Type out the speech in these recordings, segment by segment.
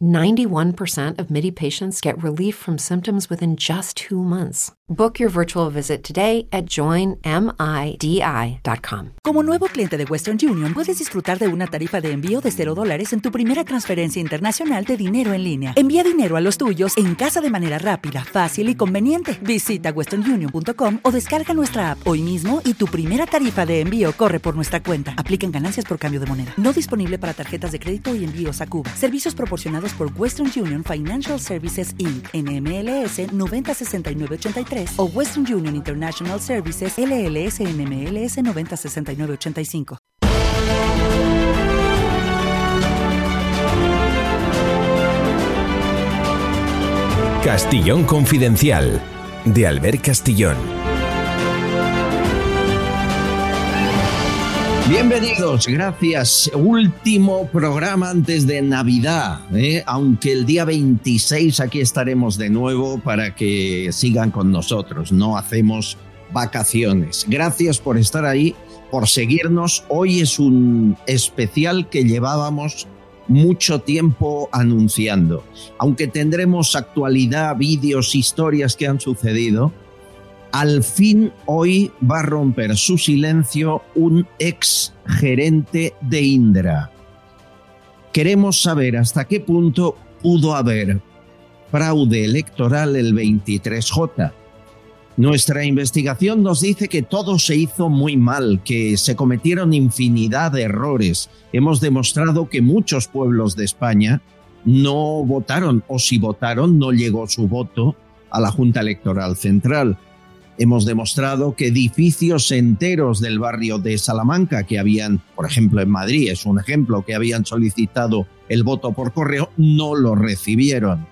91% of MIDI patients get relief from symptoms within just two months. Book your virtual visit today at joinmidi.com. Como nuevo cliente de Western Union, puedes disfrutar de una tarifa de envío de 0 dólares en tu primera transferencia internacional de dinero en línea. Envía dinero a los tuyos en casa de manera rápida, fácil y conveniente. Visita westernunion.com o descarga nuestra app hoy mismo y tu primera tarifa de envío corre por nuestra cuenta. Aplican ganancias por cambio de moneda. No disponible para tarjetas de crédito y envíos a Cuba. Servicios proporcionados por Western Union Financial Services Inc. NMLS 906983 o Western Union International Services LLS NMLS 906985. Castillón Confidencial de Albert Castillón. Bienvenidos, gracias. Último programa antes de Navidad, ¿eh? aunque el día 26 aquí estaremos de nuevo para que sigan con nosotros. No hacemos vacaciones. Gracias por estar ahí, por seguirnos. Hoy es un especial que llevábamos mucho tiempo anunciando. Aunque tendremos actualidad, vídeos, historias que han sucedido, al fin hoy va a romper su silencio un ex gerente de Indra. Queremos saber hasta qué punto pudo haber fraude electoral el 23J. Nuestra investigación nos dice que todo se hizo muy mal, que se cometieron infinidad de errores. Hemos demostrado que muchos pueblos de España no votaron o si votaron no llegó su voto a la Junta Electoral Central. Hemos demostrado que edificios enteros del barrio de Salamanca que habían, por ejemplo en Madrid, es un ejemplo, que habían solicitado el voto por correo, no lo recibieron.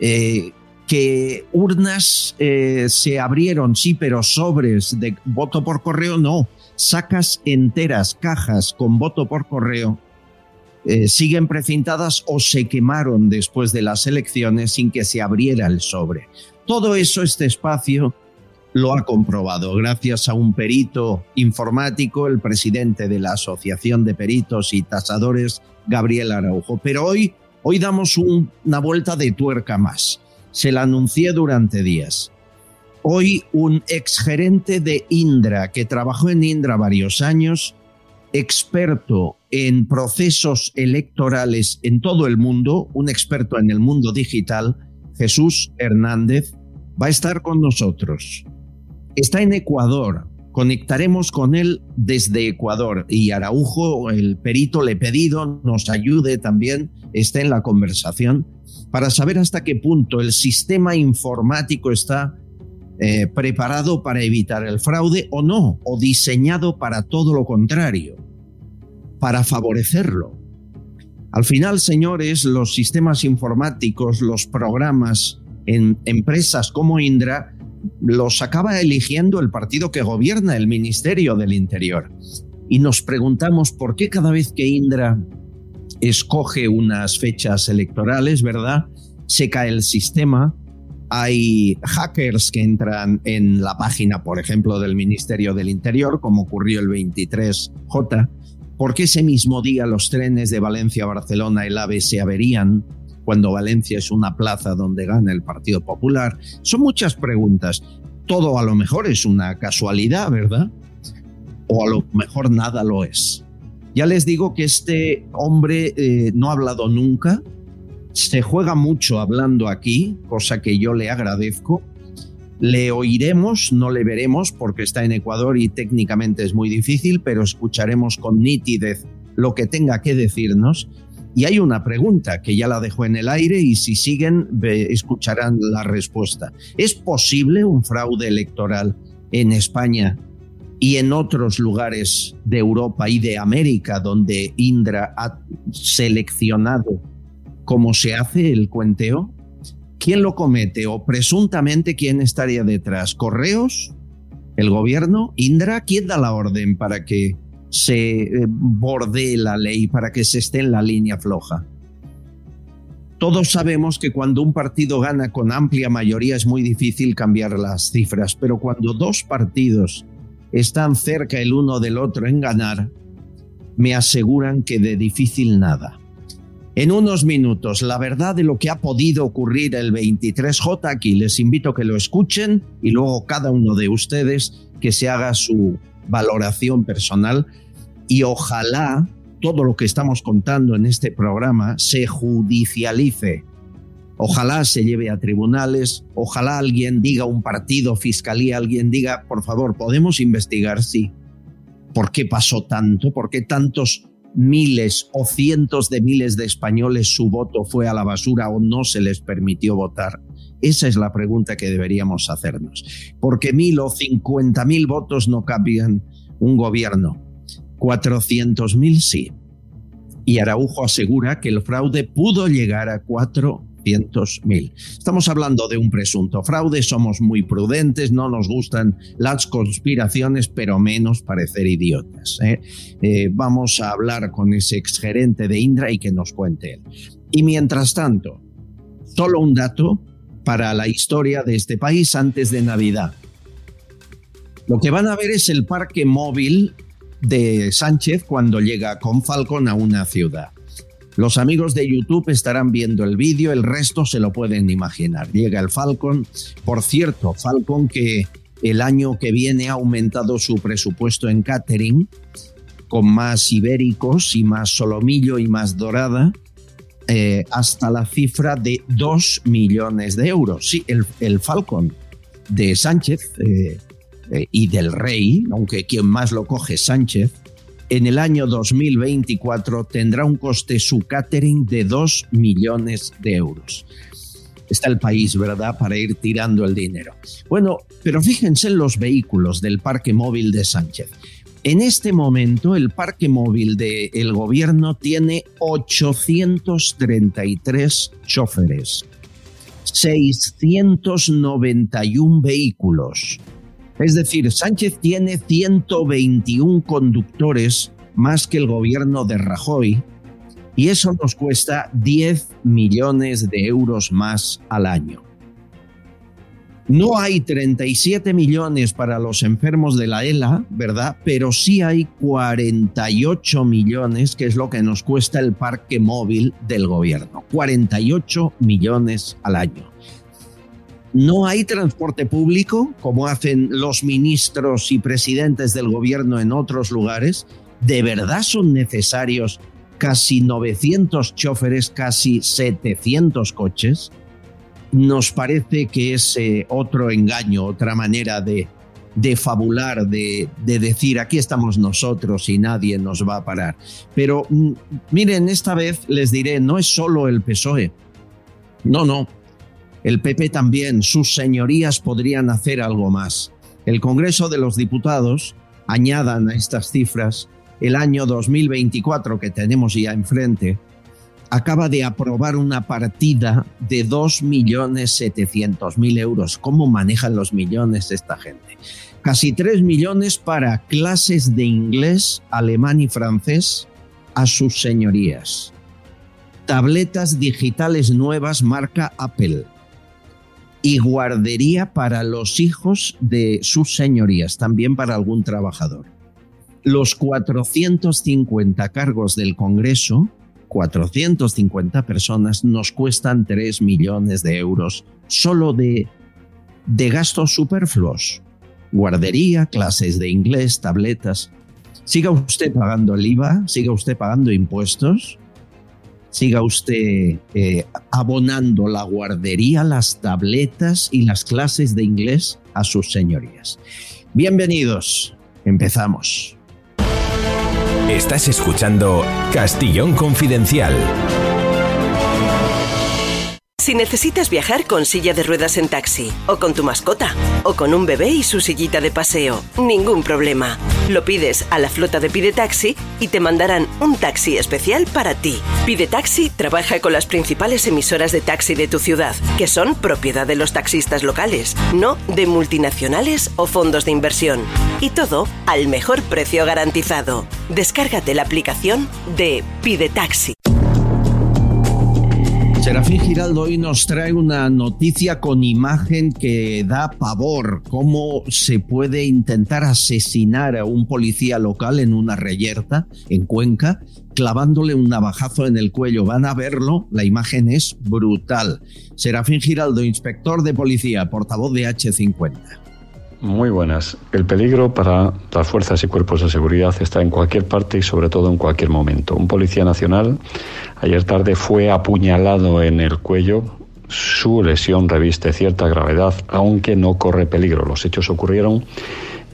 Eh, que urnas eh, se abrieron, sí, pero sobres de voto por correo no. Sacas enteras, cajas con voto por correo, eh, siguen precintadas o se quemaron después de las elecciones sin que se abriera el sobre. Todo eso, este espacio, lo ha comprobado gracias a un perito informático, el presidente de la Asociación de Peritos y Tasadores, Gabriel Araujo. Pero hoy, hoy damos una vuelta de tuerca más. Se la anuncié durante días. Hoy un exgerente de Indra que trabajó en Indra varios años, experto en procesos electorales en todo el mundo, un experto en el mundo digital, Jesús Hernández, va a estar con nosotros. Está en Ecuador. Conectaremos con él desde Ecuador y Araujo, el perito, le he pedido, nos ayude también, esté en la conversación para saber hasta qué punto el sistema informático está eh, preparado para evitar el fraude o no, o diseñado para todo lo contrario, para favorecerlo. Al final, señores, los sistemas informáticos, los programas en empresas como Indra, los acaba eligiendo el partido que gobierna el Ministerio del Interior. Y nos preguntamos por qué cada vez que Indra escoge unas fechas electorales, ¿verdad? Se cae el sistema. Hay hackers que entran en la página, por ejemplo, del Ministerio del Interior, como ocurrió el 23J. ¿Por qué ese mismo día los trenes de Valencia a Barcelona, el AVE, se averían? Cuando Valencia es una plaza donde gana el Partido Popular? Son muchas preguntas. Todo a lo mejor es una casualidad, ¿verdad? O a lo mejor nada lo es. Ya les digo que este hombre eh, no ha hablado nunca, se juega mucho hablando aquí, cosa que yo le agradezco. Le oiremos, no le veremos porque está en Ecuador y técnicamente es muy difícil, pero escucharemos con nitidez lo que tenga que decirnos y hay una pregunta que ya la dejo en el aire y si siguen escucharán la respuesta. ¿Es posible un fraude electoral en España y en otros lugares de Europa y de América donde Indra ha seleccionado cómo se hace el cuenteo? ¿Quién lo comete o presuntamente quién estaría detrás? ¿Correos? ¿El gobierno? Indra, ¿quién da la orden para que se eh, bordee la ley, para que se esté en la línea floja? Todos sabemos que cuando un partido gana con amplia mayoría es muy difícil cambiar las cifras, pero cuando dos partidos están cerca el uno del otro en ganar, me aseguran que de difícil nada. En unos minutos, la verdad de lo que ha podido ocurrir el 23J aquí, les invito a que lo escuchen y luego cada uno de ustedes que se haga su valoración personal y ojalá todo lo que estamos contando en este programa se judicialice. Ojalá se lleve a tribunales, ojalá alguien diga, un partido, fiscalía, alguien diga, por favor, podemos investigar, sí. ¿Por qué pasó tanto? ¿Por qué tantos miles o cientos de miles de españoles su voto fue a la basura o no se les permitió votar? Esa es la pregunta que deberíamos hacernos. Porque mil o cincuenta mil votos no cambian un gobierno. Cuatrocientos mil sí. Y Araujo asegura que el fraude pudo llegar a cuatro mil. Estamos hablando de un presunto fraude, somos muy prudentes, no nos gustan las conspiraciones, pero menos parecer idiotas. ¿eh? Eh, vamos a hablar con ese exgerente de Indra y que nos cuente él. Y mientras tanto, solo un dato para la historia de este país antes de Navidad. Lo que van a ver es el parque móvil de Sánchez cuando llega con Falcon a una ciudad. Los amigos de YouTube estarán viendo el vídeo, el resto se lo pueden imaginar. Llega el Falcon. Por cierto, Falcon que el año que viene ha aumentado su presupuesto en catering con más ibéricos y más solomillo y más dorada. Eh, hasta la cifra de 2 millones de euros. Sí, el, Falcon de Sánchez eh, eh, y del Rey, aunque quien más lo coge Sánchez, en el año 2024 tendrá un coste su catering de 2 millones de euros. Está el país, ¿verdad?, para ir tirando el dinero. Bueno, pero fíjense en los vehículos del parque móvil de Sánchez. En este momento, el parque móvil del gobierno tiene 833 choferes, 691 vehículos, es decir, Sánchez tiene 121 conductores más que el gobierno de Rajoy y eso nos cuesta 10 millones de euros más al año. No hay 37 millones para los enfermos de la ELA, ¿verdad? Pero sí hay 48 millones, que es lo que nos cuesta el parque móvil del gobierno. 48 millones al año. No hay transporte público, como hacen los ministros y presidentes del gobierno en otros lugares. ¿De verdad son necesarios casi 900 choferes, casi 700 coches? Nos parece que es eh, otro engaño, otra manera de, de fabular, de, de, decir aquí estamos nosotros y nadie nos va a parar. Pero mm, miren, esta vez les diré, no es solo el PSOE. No, no, el PP también, sus señorías podrían hacer algo más. El Congreso de los Diputados, añadan a estas cifras, el año 2024 que tenemos ya enfrente, acaba de aprobar una partida de 2.700.000 euros. ¿Cómo manejan los millones esta gente? Casi 3 millones para clases de inglés, alemán y francés a sus señorías. Tabletas digitales nuevas marca Apple y guardería para los hijos de sus señorías, también para algún trabajador. Los 450 cargos del Congreso, 450 personas, nos cuestan 3 millones de euros solo de, de gastos superfluos. Guardería, clases de inglés, tabletas. Siga usted pagando el IVA, siga usted pagando impuestos, siga usted eh, abonando la guardería, las tabletas y las clases de inglés a sus señorías. Bienvenidos, empezamos. Estás escuchando Castillón Confidencial. Si necesitas viajar con silla de ruedas en taxi o con tu mascota, o con un bebé y su sillita de paseo. Ningún problema. Lo pides a la flota de Pide Taxi y te mandarán un taxi especial para ti. Pide Taxi trabaja con las principales emisoras de taxi de tu ciudad, que son propiedad de los taxistas locales, no de multinacionales o fondos de inversión. Y todo al mejor precio garantizado. Descárgate la aplicación de Pide Taxi. Serafín Giraldo hoy nos trae una noticia con imagen que da pavor. ¿Cómo se puede intentar asesinar a un policía local en una reyerta en Cuenca clavándole un navajazo en el cuello? Van a verlo, la imagen es brutal. Serafín Giraldo, inspector de policía, portavoz de H50. Muy buenas. El peligro para las fuerzas y cuerpos de seguridad está en cualquier parte y sobre todo en cualquier momento. Un policía nacional ayer tarde fue apuñalado en el cuello. Su lesión reviste cierta gravedad, aunque no corre peligro. Los hechos ocurrieron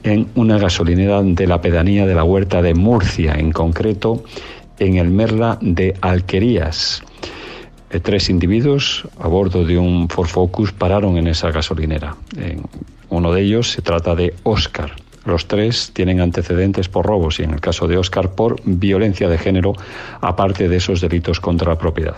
en una gasolinera de la pedanía de la Huerta de Murcia, en concreto en el Merla de Alquerías. Eh, tres individuos a bordo de un Ford Focus pararon en esa gasolinera. Uno de ellos se trata de Oscar. Los tres tienen antecedentes por robos y en el caso de Oscar por violencia de género, aparte de esos delitos contra la propiedad.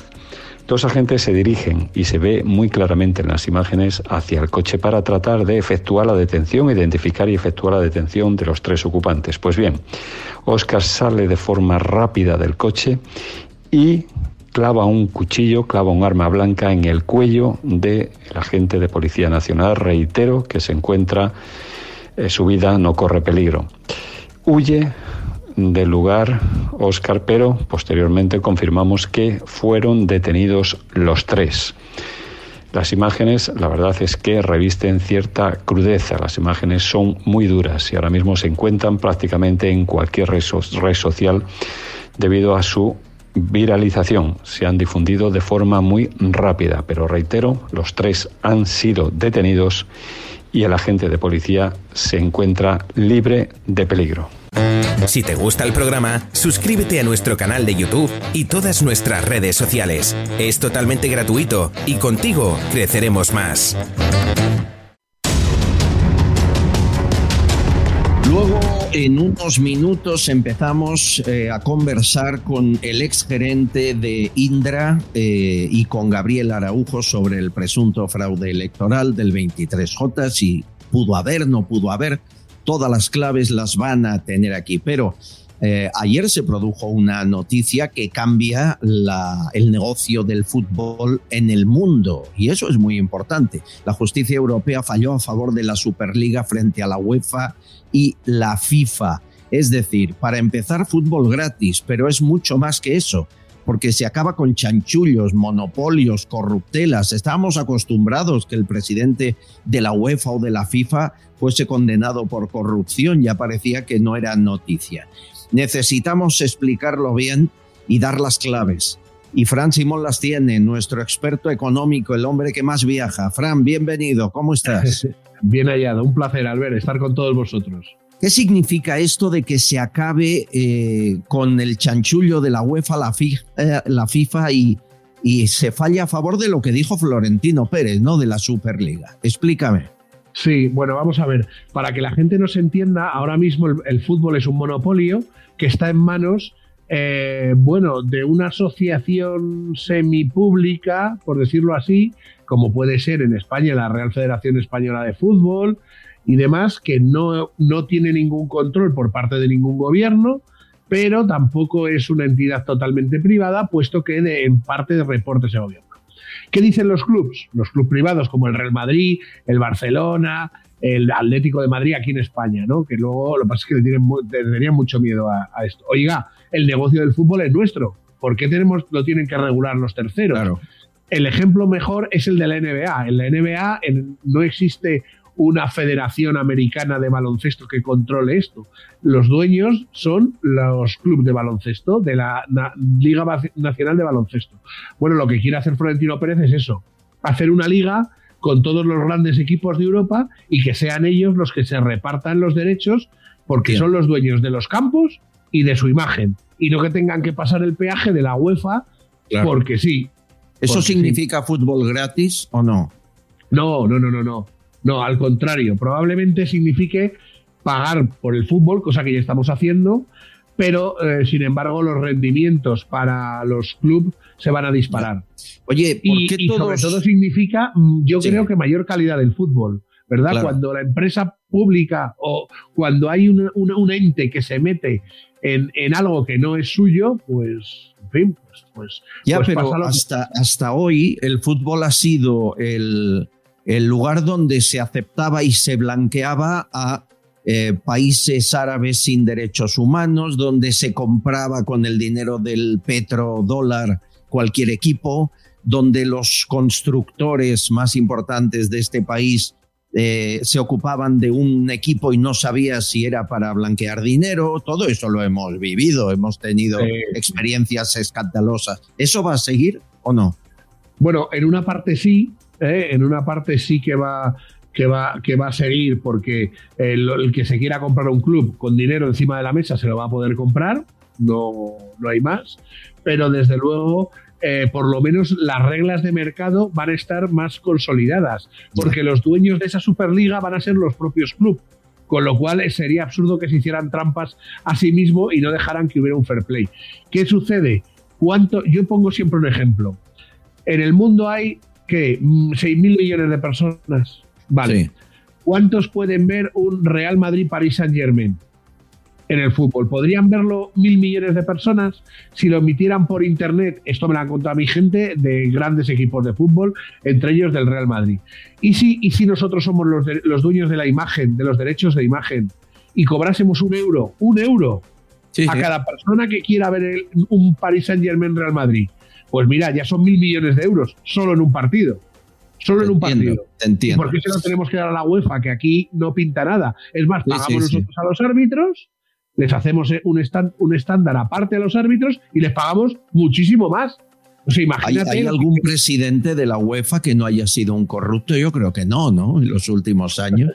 Dos agentes se dirigen y se ve muy claramente en las imágenes hacia el coche para tratar de efectuar la detención, identificar y efectuar la detención de los tres ocupantes. Pues bien, Oscar sale de forma rápida del coche y clava un cuchillo, clava un arma blanca en el cuello del agente de Policía Nacional. Reitero que se encuentra, eh, su vida no corre peligro. Huye del lugar Oscar, pero posteriormente confirmamos que fueron detenidos los tres. Las imágenes, la verdad es que revisten cierta crudeza. Las imágenes son muy duras y ahora mismo se encuentran prácticamente en cualquier red social debido a su viralización. Se han difundido de forma muy rápida, pero reitero, los tres han sido detenidos y el agente de policía se encuentra libre de peligro. Si te gusta el programa, suscríbete a nuestro canal de YouTube y todas nuestras redes sociales. Es totalmente gratuito y contigo creceremos más. En unos minutos, empezamos eh, a conversar con el exgerente de Indra eh, y con Gabriel Araujo sobre el presunto fraude electoral del 23J, si pudo haber, no pudo haber. Todas las claves las van a tener aquí, pero eh, ayer se produjo una noticia que cambia el negocio del fútbol en el mundo y eso es muy importante. La justicia europea falló a favor de la Superliga frente a la UEFA y la FIFA. Es decir, para empezar fútbol gratis, pero es mucho más que eso porque se acaba con chanchullos, monopolios, corruptelas. Estábamos acostumbrados que el presidente de la UEFA o de la FIFA fuese condenado por corrupción, ya parecía que no era noticia. Necesitamos explicarlo bien y dar las claves. Y Fran Simón las tiene, nuestro experto económico, el hombre que más viaja. Fran, bienvenido, ¿cómo estás? Bien hallado, un placer, Albert, estar con todos vosotros. ¿Qué significa esto de que se acabe eh, con el chanchullo de la UEFA, la, eh, la FIFA y, y se falla a favor de lo que dijo Florentino Pérez, ¿no? De la Superliga. Explícame. Sí, bueno, vamos a ver. Para que la gente nos entienda, ahora mismo el, fútbol es un monopolio que está en manos, eh, bueno, de una asociación semipública, por decirlo así, como puede ser en España la Real Federación Española de Fútbol y demás, que no, no tiene ningún control por parte de ningún gobierno, pero tampoco es una entidad totalmente privada, puesto que en parte reporte ese gobierno. ¿Qué dicen los clubes? Los clubes privados como el Real Madrid, el Barcelona, el Atlético de Madrid aquí en España, ¿no? Que luego lo que pasa es que le tienen, tenían mucho miedo a, esto. Oiga, el negocio del fútbol es nuestro. ¿Por qué tenemos, lo tienen que regular los terceros? El ejemplo mejor es el de la NBA. En la NBA no existe una federación americana de baloncesto que controle esto. Los dueños son los clubes de baloncesto de la Liga Nacional de Baloncesto. Bueno, lo que quiere hacer Florentino Pérez es eso, hacer una liga con todos los grandes equipos de Europa y que sean ellos los que se repartan los derechos porque son los dueños de los campos y de su imagen y no que tengan que pasar el peaje de la UEFA porque sí. ¿Eso significa fútbol gratis o no? No, no, no, no, no. No, al contrario, probablemente signifique pagar por el fútbol, cosa que ya estamos haciendo, pero eh, sin embargo los rendimientos para los clubes se van a disparar. Oye, ¿por y, qué y todos- sobre todo significa, mm, yo Sí. creo que mayor calidad del fútbol, ¿verdad? Claro. Cuando la empresa pública o cuando hay una- un ente que se mete en, en algo que no es suyo, pues, en fin, pues, pues, Ya, pues pero pasa lo que- hasta, hasta hoy el fútbol ha sido el, el lugar donde se aceptaba y se blanqueaba a eh, países árabes sin derechos humanos, donde se compraba con el dinero del petrodólar cualquier equipo, donde los constructores más importantes de este país eh, se ocupaban de un equipo y no sabía si era para blanquear dinero. Todo eso lo hemos vivido, hemos tenido experiencias escandalosas. ¿Eso va a seguir o no? Bueno, en una parte sí, ¿eh? en una parte sí que va, que va, que va a seguir, porque el, el que se quiera comprar un club con dinero encima de la mesa se lo va a poder comprar, no, no hay más, pero desde luego, eh, por lo menos las reglas de mercado van a estar más consolidadas, porque los dueños de esa Superliga van a ser los propios clubes. Con lo cual eh, sería absurdo que se hicieran trampas a sí mismo y no dejaran que hubiera un fair play. ¿Qué sucede? ¿Cuánto? Yo pongo siempre un ejemplo. En el mundo hay que 6 mil millones de personas. Vale. Sí. ¿Cuántos pueden ver un Real Madrid-Paris Saint-Germain en el fútbol? ¿Podrían verlo mil millones de personas si lo emitieran por internet? Esto me lo han contado mi gente de grandes equipos de fútbol, entre ellos del Real Madrid. ¿Y si, y si nosotros somos los, de- los dueños de la imagen, de los derechos de imagen, y cobrásemos un euro, un euro Sí, a sí. cada persona que quiera ver el- un Paris Saint Germain Real Madrid. Pues mira, ya son mil millones de euros solo en un partido. Solo Te en un entiendo, partido. te ¿Y entiendo. por qué se lo tenemos que dar a la UEFA? Que aquí no pinta nada. Es más, pagamos sí. nosotros a los árbitros, les hacemos eh, un, estan- un estándar aparte a los árbitros y les pagamos muchísimo más. O sea, ¿Hay, imagínate. hay algún presidente de la UEFA que no haya sido un corrupto? Yo creo que no, ¿no? En los últimos años.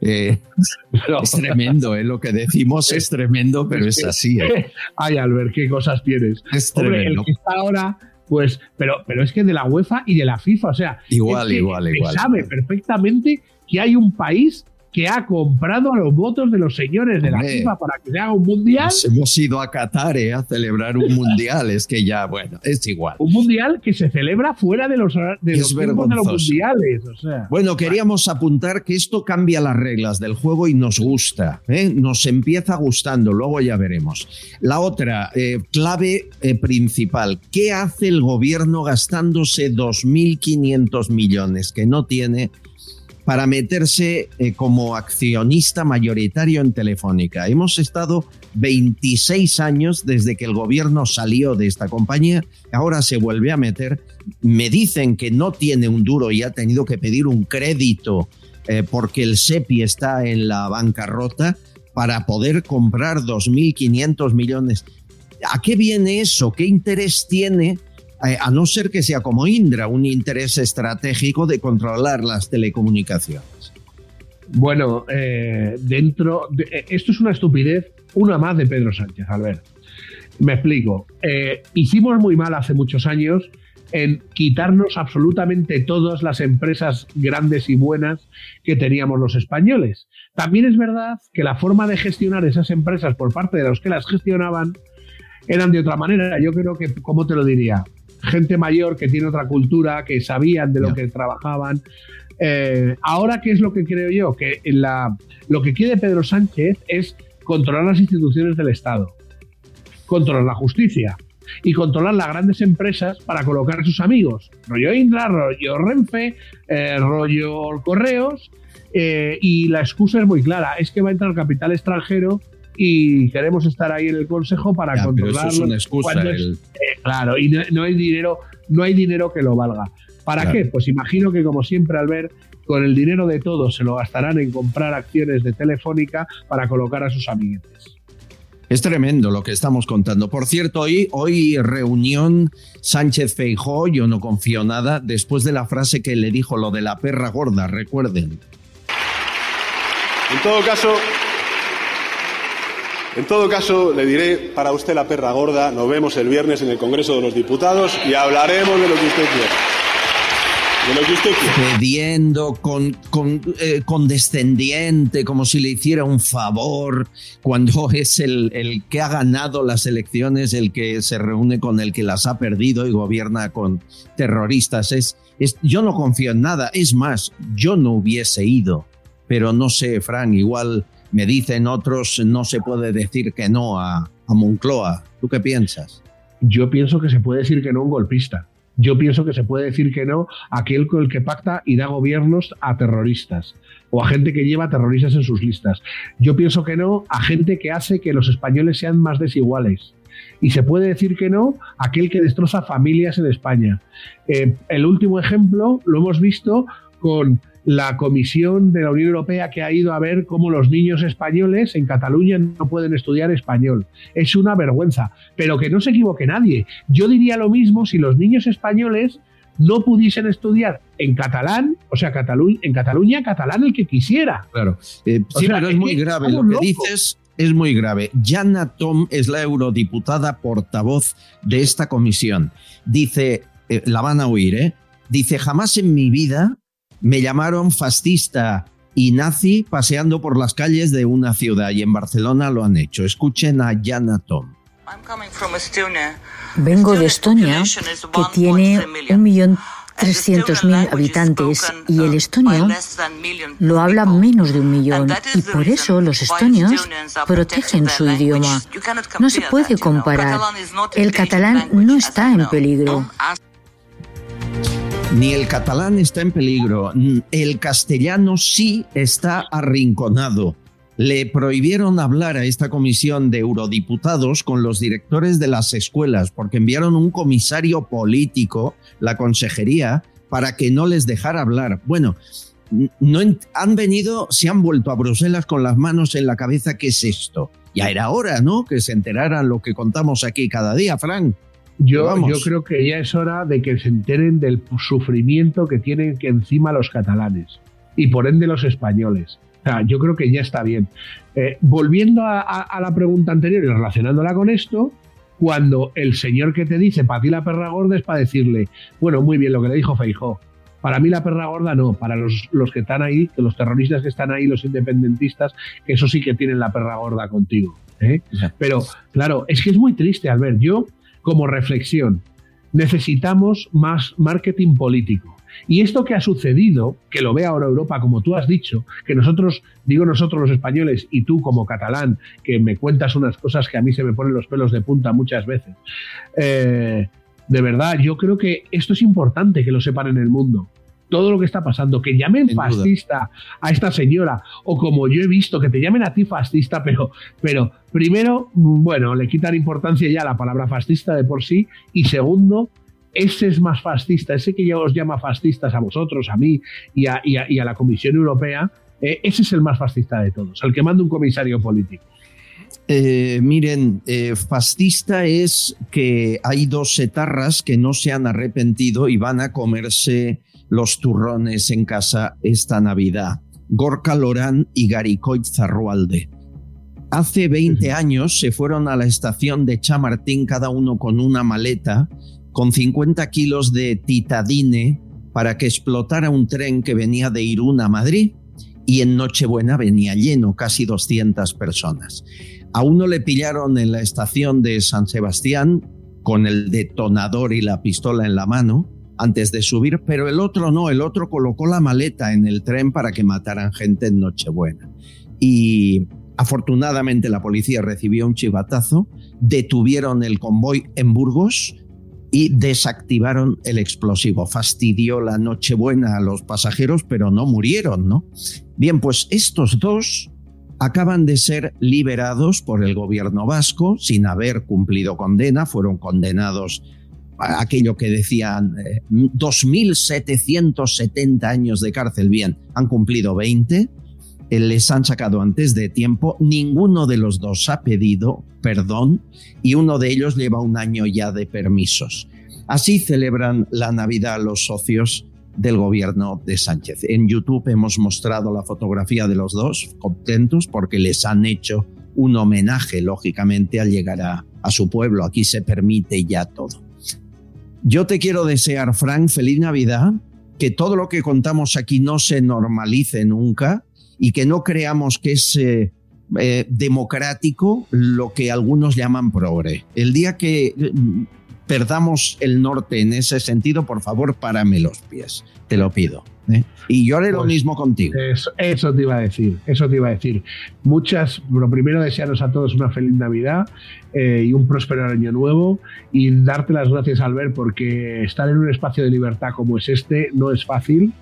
Eh, No. es tremendo, ¿eh? Lo que decimos es tremendo, pero es así. ¿eh? Ay, Albert, qué cosas tienes. Es Hombre, el tremendo. que está ahora, pues, pero, pero es que de la UEFA y de la FIFA, o sea, Igual, es que igual, se igual. sabe perfectamente que hay un país que ha comprado a los votos de los señores de la Hombre. FIFA para que se haga un mundial, Nos hemos ido a Qatar ¿eh? a celebrar un mundial. Es que ya, bueno, es igual. un mundial que se celebra fuera de los, de los tiempos de los mundiales, o sea. Bueno, queríamos apuntar que esto cambia las reglas del juego y nos gusta, ¿eh? nos empieza gustando, luego ya veremos. La otra eh, clave principal, ¿qué hace el gobierno gastándose 2.500 millones que no tiene para meterse eh, como accionista mayoritario en Telefónica? Hemos estado 26 años desde que el gobierno salió de esta compañía, ahora se vuelve a meter me dicen que no tiene un duro y ha tenido que pedir un crédito eh, porque el SEPI está en la bancarrota para poder comprar 2.500 millones. ¿A qué viene eso? ¿Qué interés tiene? Eh, a no ser que sea como Indra, un interés estratégico de controlar las telecomunicaciones. Bueno, eh, dentro. de- eh, esto es una estupidez, una más de Pedro Sánchez, Albert. Me explico. Hicimos muy mal hace muchos años en quitarnos absolutamente todas las empresas grandes y buenas que teníamos los españoles. También es verdad que la forma de gestionar esas empresas por parte de los que las gestionaban eran de otra manera. Yo creo que, ¿cómo te lo diría? Gente mayor que tiene otra cultura, que sabían de lo que trabajaban. Eh, ahora, ¿qué es lo que creo yo? Que en la, lo que quiere Pedro Sánchez es controlar las instituciones del Estado, controlar la justicia y controlar las grandes empresas para colocar a sus amigos. Rollo Indra, rollo Renfe, eh, rollo Correos. eh, y la excusa es muy clara, es que va a entrar capital extranjero y queremos estar ahí en el Consejo para Ya, pero eso controlarlo. es una excusa. Es- el- eh, claro, y no, no hay dinero, no hay dinero que lo valga. ¿Para Claro. qué? Pues imagino que como siempre al ver con el dinero de todos se lo gastarán en comprar acciones de Telefónica para colocar a sus amiguetes. Es tremendo lo que estamos contando. Por cierto, hoy, hoy reunión Sánchez Feijó, yo no confío nada, después de la frase que le dijo lo de la perra gorda, recuerden. En todo caso, en todo caso, le diré para usted la perra gorda. Nos vemos el viernes en el Congreso de los Diputados y hablaremos de lo que usted quiera. de usted. Pidiendo con, con eh, condescendiente, como si le hiciera un favor, cuando es el, el que ha ganado las elecciones, el que se reúne con el que las ha perdido y gobierna con terroristas. Es, es, yo no confío en nada. Es más, yo no hubiese ido. Pero no sé, Frank, igual me dicen otros, no se puede decir que no a, Moncloa. ¿Tú qué piensas? Yo pienso que se puede decir que no a un golpista. Yo pienso que se puede decir que no a aquel con el que pacta y da gobiernos a terroristas o a gente que lleva terroristas en sus listas. Yo pienso que no a gente que hace que los españoles sean más desiguales. Y se puede decir que no a aquel que destroza familias en España. Eh, el último ejemplo lo hemos visto con la Comisión de la Unión Europea que ha ido a ver cómo los niños españoles en Cataluña no pueden estudiar español. Es una vergüenza, pero que no se equivoque nadie. Yo diría lo mismo si los niños españoles no pudiesen estudiar en catalán, o sea, Catalu en Cataluña, catalán el que quisiera. Claro. Eh, sí, sea, pero es, es muy grave. Lo que locos. dices es muy grave. Jana Tom es la eurodiputada portavoz de esta comisión. Dice, eh, la van a oír, ¿eh? Dice, jamás en mi vida me llamaron fascista y nazi paseando por las calles de una ciudad y en Barcelona lo han hecho. Escuchen a Jana Tom. Vengo de Estonia, que tiene 1.300.000 habitantes y el estonio lo habla menos de un millón y por eso los estonios protegen su idioma. No se puede comparar. El catalán no está en peligro. Ni el catalán está en peligro, el castellano sí está arrinconado. Le prohibieron hablar a esta comisión de eurodiputados con los directores de las escuelas porque enviaron un comisario político, la consejería, para que no les dejara hablar. Bueno, no han venido, se han vuelto a Bruselas con las manos en la cabeza. ¿Qué es esto? Ya era hora, ¿no? Que se enteraran lo que contamos aquí cada día, Frank. Yo, creo que ya es hora de que se enteren del sufrimiento que tienen que encima los catalanes y por ende los españoles. O sea, yo creo que ya está bien. Eh, volviendo a, a- a la pregunta anterior y relacionándola con esto, cuando el señor que te dice para ti la perra gorda es para decirle, bueno, muy bien lo que le dijo Feijó. Para mí la perra gorda no, para los, los que están ahí, los terroristas que están ahí, los independentistas, que eso sí que tienen la perra gorda contigo. ¿eh? Pero claro, es que es muy triste, Albert. Yo, como reflexión, necesitamos más marketing político. Y esto que ha sucedido, que lo ve ahora Europa, como tú has dicho, que nosotros, digo nosotros los españoles y tú como catalán, que me cuentas unas cosas que a mí se me ponen los pelos de punta muchas veces. eh, de verdad, yo creo que esto es importante que lo sepan en el mundo. Todo lo que está pasando, que llamen Sin duda. fascista a esta señora, o como yo he visto, que te llamen a ti fascista, pero, pero primero, bueno, le quitan importancia ya a la palabra fascista de por sí, y segundo, ese es más fascista, ese que ya os llama fascistas a vosotros, a mí y a, y a- y a la Comisión Europea, eh, ese es el más fascista de todos, al que manda un comisario político. Eh, miren, eh, fascista es que hay dos etarras que no se han arrepentido y van a comerse los turrones en casa esta Navidad. Gorka Lorán y Garicoit Zarrualde. Hace 20 años se fueron a la estación de Chamartín cada uno con una maleta con 50 kilos de titadine para que explotara un tren que venía de Irún a Madrid y en Nochebuena venía lleno, casi 200 personas. A uno le pillaron en la estación de San Sebastián con el detonador y la pistola en la mano antes de subir, pero el otro no, el otro colocó la maleta en el tren para que mataran gente en Nochebuena. Y afortunadamente la policía recibió un chivatazo, detuvieron el convoy en Burgos y desactivaron el explosivo. Fastidió la Nochebuena a los pasajeros, pero no murieron, ¿no? Bien, pues estos dos acaban de ser liberados por el gobierno vasco sin haber cumplido condena, fueron condenados aquello que decían eh, 2.770 años de cárcel. Bien, han cumplido 20, eh, les han sacado antes de tiempo, ninguno de los dos ha pedido perdón y uno de ellos lleva un año ya de permisos. Así celebran la Navidad los socios del gobierno de Sánchez. En YouTube hemos mostrado la fotografía de los dos, contentos porque les han hecho un homenaje, lógicamente, al llegar a, a su pueblo. Aquí se permite ya todo. Yo te quiero desear, Frank, feliz Navidad que todo lo que contamos aquí no se normalice nunca y que no creamos que es eh, eh, democrático lo que algunos llaman progre. El día que perdamos el norte en ese sentido, por favor, párame los pies, te lo pido. ¿eh? Y yo haré lo pues mismo contigo. Eso, te iba a decir, eso te iba a decir. Muchas, lo primero desearos a todos una feliz Navidad y un próspero año nuevo y darte las gracias, Albert, porque estar en un espacio de libertad como es este no es fácil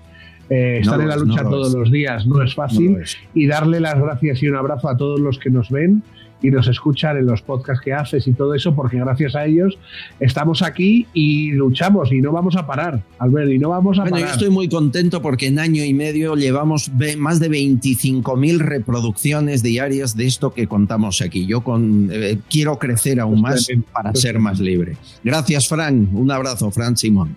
eh, estar en la lucha todos los días no es fácil y darle las gracias y un abrazo a todos los que nos ven y nos escuchan en los podcasts que haces y todo eso, porque gracias a ellos estamos aquí y luchamos y no vamos a parar, Albert, y no vamos a bueno, Yo estoy muy contento porque en año y medio llevamos más de 25.000 reproducciones diarias de esto que contamos aquí. Yo con, eh, quiero crecer aún más para ser más libre. Gracias, Fran. Un abrazo, Fran Simón.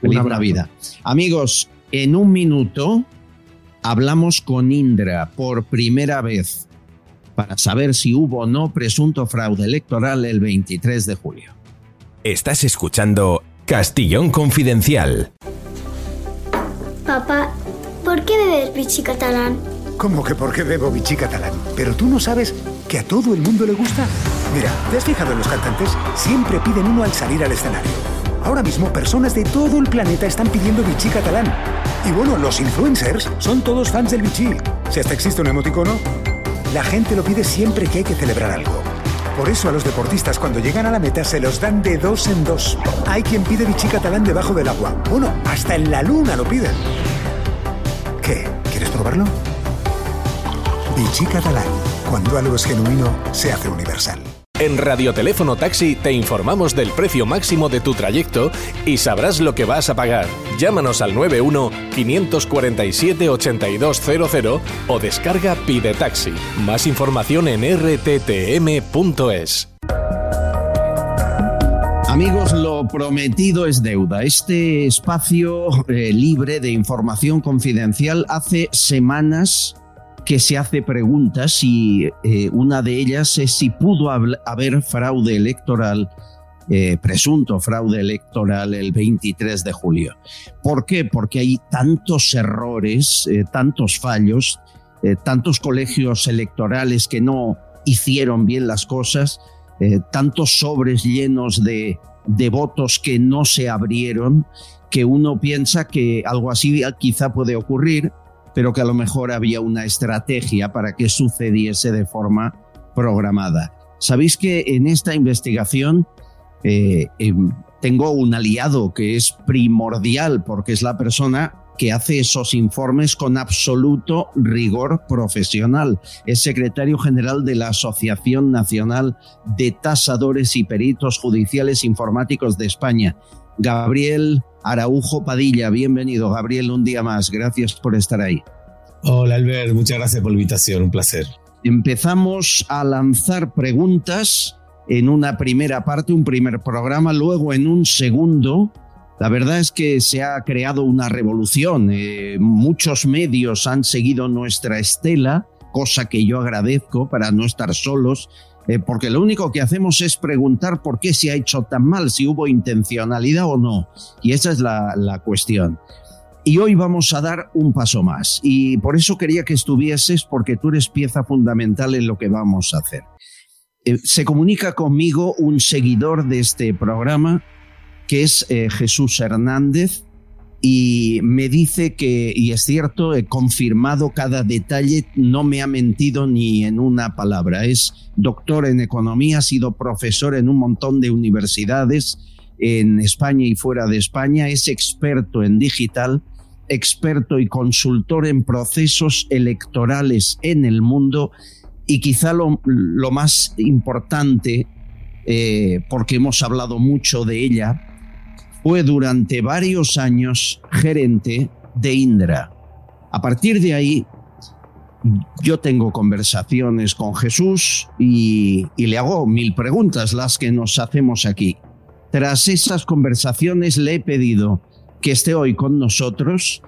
Feliz Navidad. Amigos, en un minuto hablamos con Indra por primera vez para saber si hubo o no presunto fraude electoral el 23 de julio. Estás escuchando Castillón Confidencial. Papá, ¿por qué bebes bichi catalán? ¿Cómo que por qué bebo bichi catalán? Pero tú no sabes que a todo el mundo le gusta. Mira, ¿te has fijado en los cantantes? Siempre piden uno al salir al escenario. Ahora mismo personas de todo el planeta están pidiendo bichi catalán. Y bueno, los influencers son todos fans del bichi. Si hasta existe un emoticono, la gente lo pide siempre que hay que celebrar algo. Por eso a los deportistas cuando llegan a la meta se los dan de dos en dos. Hay quien pide bichi catalán debajo del agua. Bueno, hasta en la luna lo piden. ¿Qué? ¿Quieres probarlo? Bichi catalán. Cuando algo es genuino, se hace universal. En Radioteléfono Taxi te informamos del precio máximo de tu trayecto y sabrás lo que vas a pagar. Llámanos al 91 547 8200 o descarga Pide Taxi. Más información en rttm.es. Amigos, lo prometido es deuda. Este espacio eh, libre de información confidencial hace semanas que se hace preguntas y eh, una de ellas es si pudo haber fraude electoral, eh, presunto fraude electoral el 23 de julio. ¿Por qué? Porque hay tantos errores, eh, tantos fallos, tantos colegios electorales que no hicieron bien las cosas, tantos sobres llenos de, de votos que no se abrieron, que uno piensa que algo así quizá puede ocurrir pero que a lo mejor había una estrategia para que sucediese de forma programada. Sabéis que en esta investigación eh, em, tengo un aliado que es primordial porque es la persona que hace esos informes con absoluto rigor profesional. Es secretario general de la Asociación Nacional de Tasadores y Peritos Judiciales Informáticos de España. Gabriel Araujo Padilla, bienvenido Gabriel un día más, gracias por estar ahí. Hola Albert, muchas gracias por la invitación, un placer. Empezamos a lanzar preguntas en una primera parte, un primer programa, luego en un segundo. La verdad es que se ha creado una revolución. Eh, muchos medios han seguido nuestra estela, cosa que yo agradezco para no estar solos eh, porque lo único que hacemos es preguntar por qué se ha hecho tan mal, si hubo intencionalidad o no. Y esa es la, la cuestión. Y hoy vamos a dar un paso más. Y por eso quería que estuvieses, porque tú eres pieza fundamental en lo que vamos a hacer. Eh, se comunica conmigo un seguidor de este programa, que es eh, Jesús Hernández, y me dice que, y es cierto, he confirmado cada detalle, no me ha mentido ni en una palabra. Es doctor en economía, ha sido profesor en un montón de universidades en España y fuera de España, es experto en digital, experto y consultor en procesos electorales en el mundo y quizá lo, más importante, eh, porque hemos hablado mucho de ella, fue durante varios años gerente de Indra. A partir de ahí, yo tengo conversaciones con Jesús y, le hago mil preguntas, las que nos hacemos aquí. Tras esas conversaciones le he pedido que esté hoy con nosotros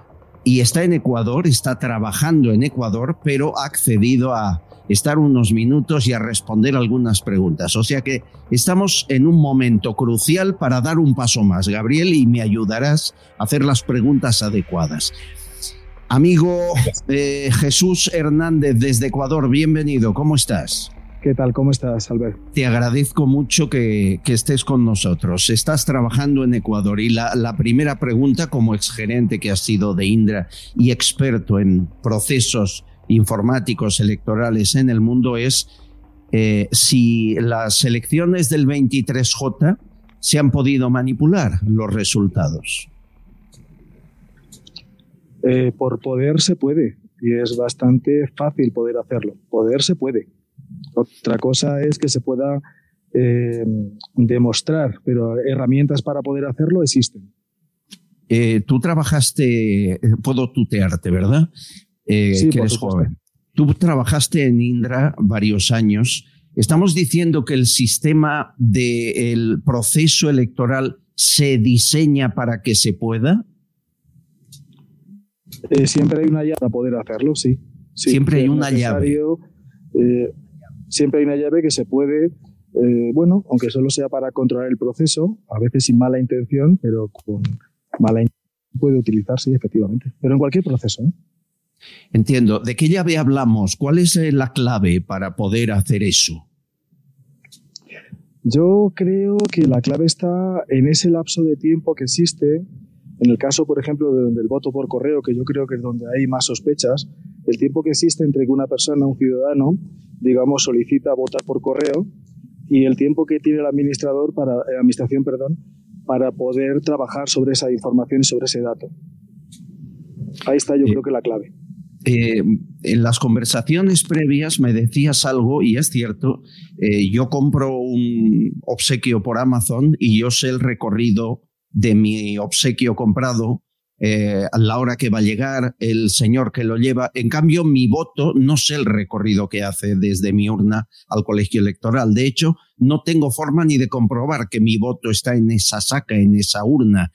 y está en Ecuador, está trabajando en Ecuador, pero ha accedido a estar unos minutos y a responder algunas preguntas. O sea que estamos en un momento crucial para dar un paso más, Gabriel, y me ayudarás a hacer las preguntas adecuadas. Amigo eh, Jesús Hernández desde Ecuador, bienvenido, ¿cómo estás? ¿Qué tal? ¿Cómo estás, Albert? Te agradezco mucho que, estés con nosotros. Estás trabajando en Ecuador y la, la, primera pregunta, como exgerente que has sido de Indra y experto en procesos informáticos electorales en el mundo, es eh, si las elecciones del 23J se han podido manipular los resultados. Eh, por poder se puede y es bastante fácil poder hacerlo. Poder se puede otra cosa es que se pueda eh, demostrar, pero herramientas para poder hacerlo existen. Eh, tú trabajaste, puedo tutearte, ¿verdad? Eh, sí, que eres joven. Tú trabajaste en Indra varios años. ¿Estamos diciendo que el sistema del proceso electoral se diseña para que se pueda? siempre hay una llave para poder hacerlo, sí. siempre hay una llave siempre hay una llave que se puede, eh, bueno, aunque solo sea para controlar el proceso, a veces sin mala intención, pero con mala intención puede utilizarse efectivamente, pero en cualquier proceso. ¿eh? Entiendo. ¿De qué llave hablamos? ¿Cuál es eh, la clave para poder hacer eso? Yo creo que la clave está en ese lapso de tiempo que existe. En el caso, por ejemplo, del voto por correo, que yo creo que es donde hay más sospechas, el tiempo que existe entre que una persona, un ciudadano, digamos, solicita votar por correo y el tiempo que tiene el administrador para, la eh, administración, perdón, para poder trabajar sobre esa información y sobre ese dato. Ahí está, yo creo que la clave. Eh, en las conversaciones previas me decías algo y es cierto, eh, yo compro un obsequio por Amazon y yo sé el recorrido de mi obsequio comprado eh, a la hora que va a llegar, el señor que lo lleva. En cambio, mi voto no sé el recorrido que hace desde mi urna al colegio electoral. De hecho, no tengo forma ni de comprobar que mi voto está en esa saca, en esa urna,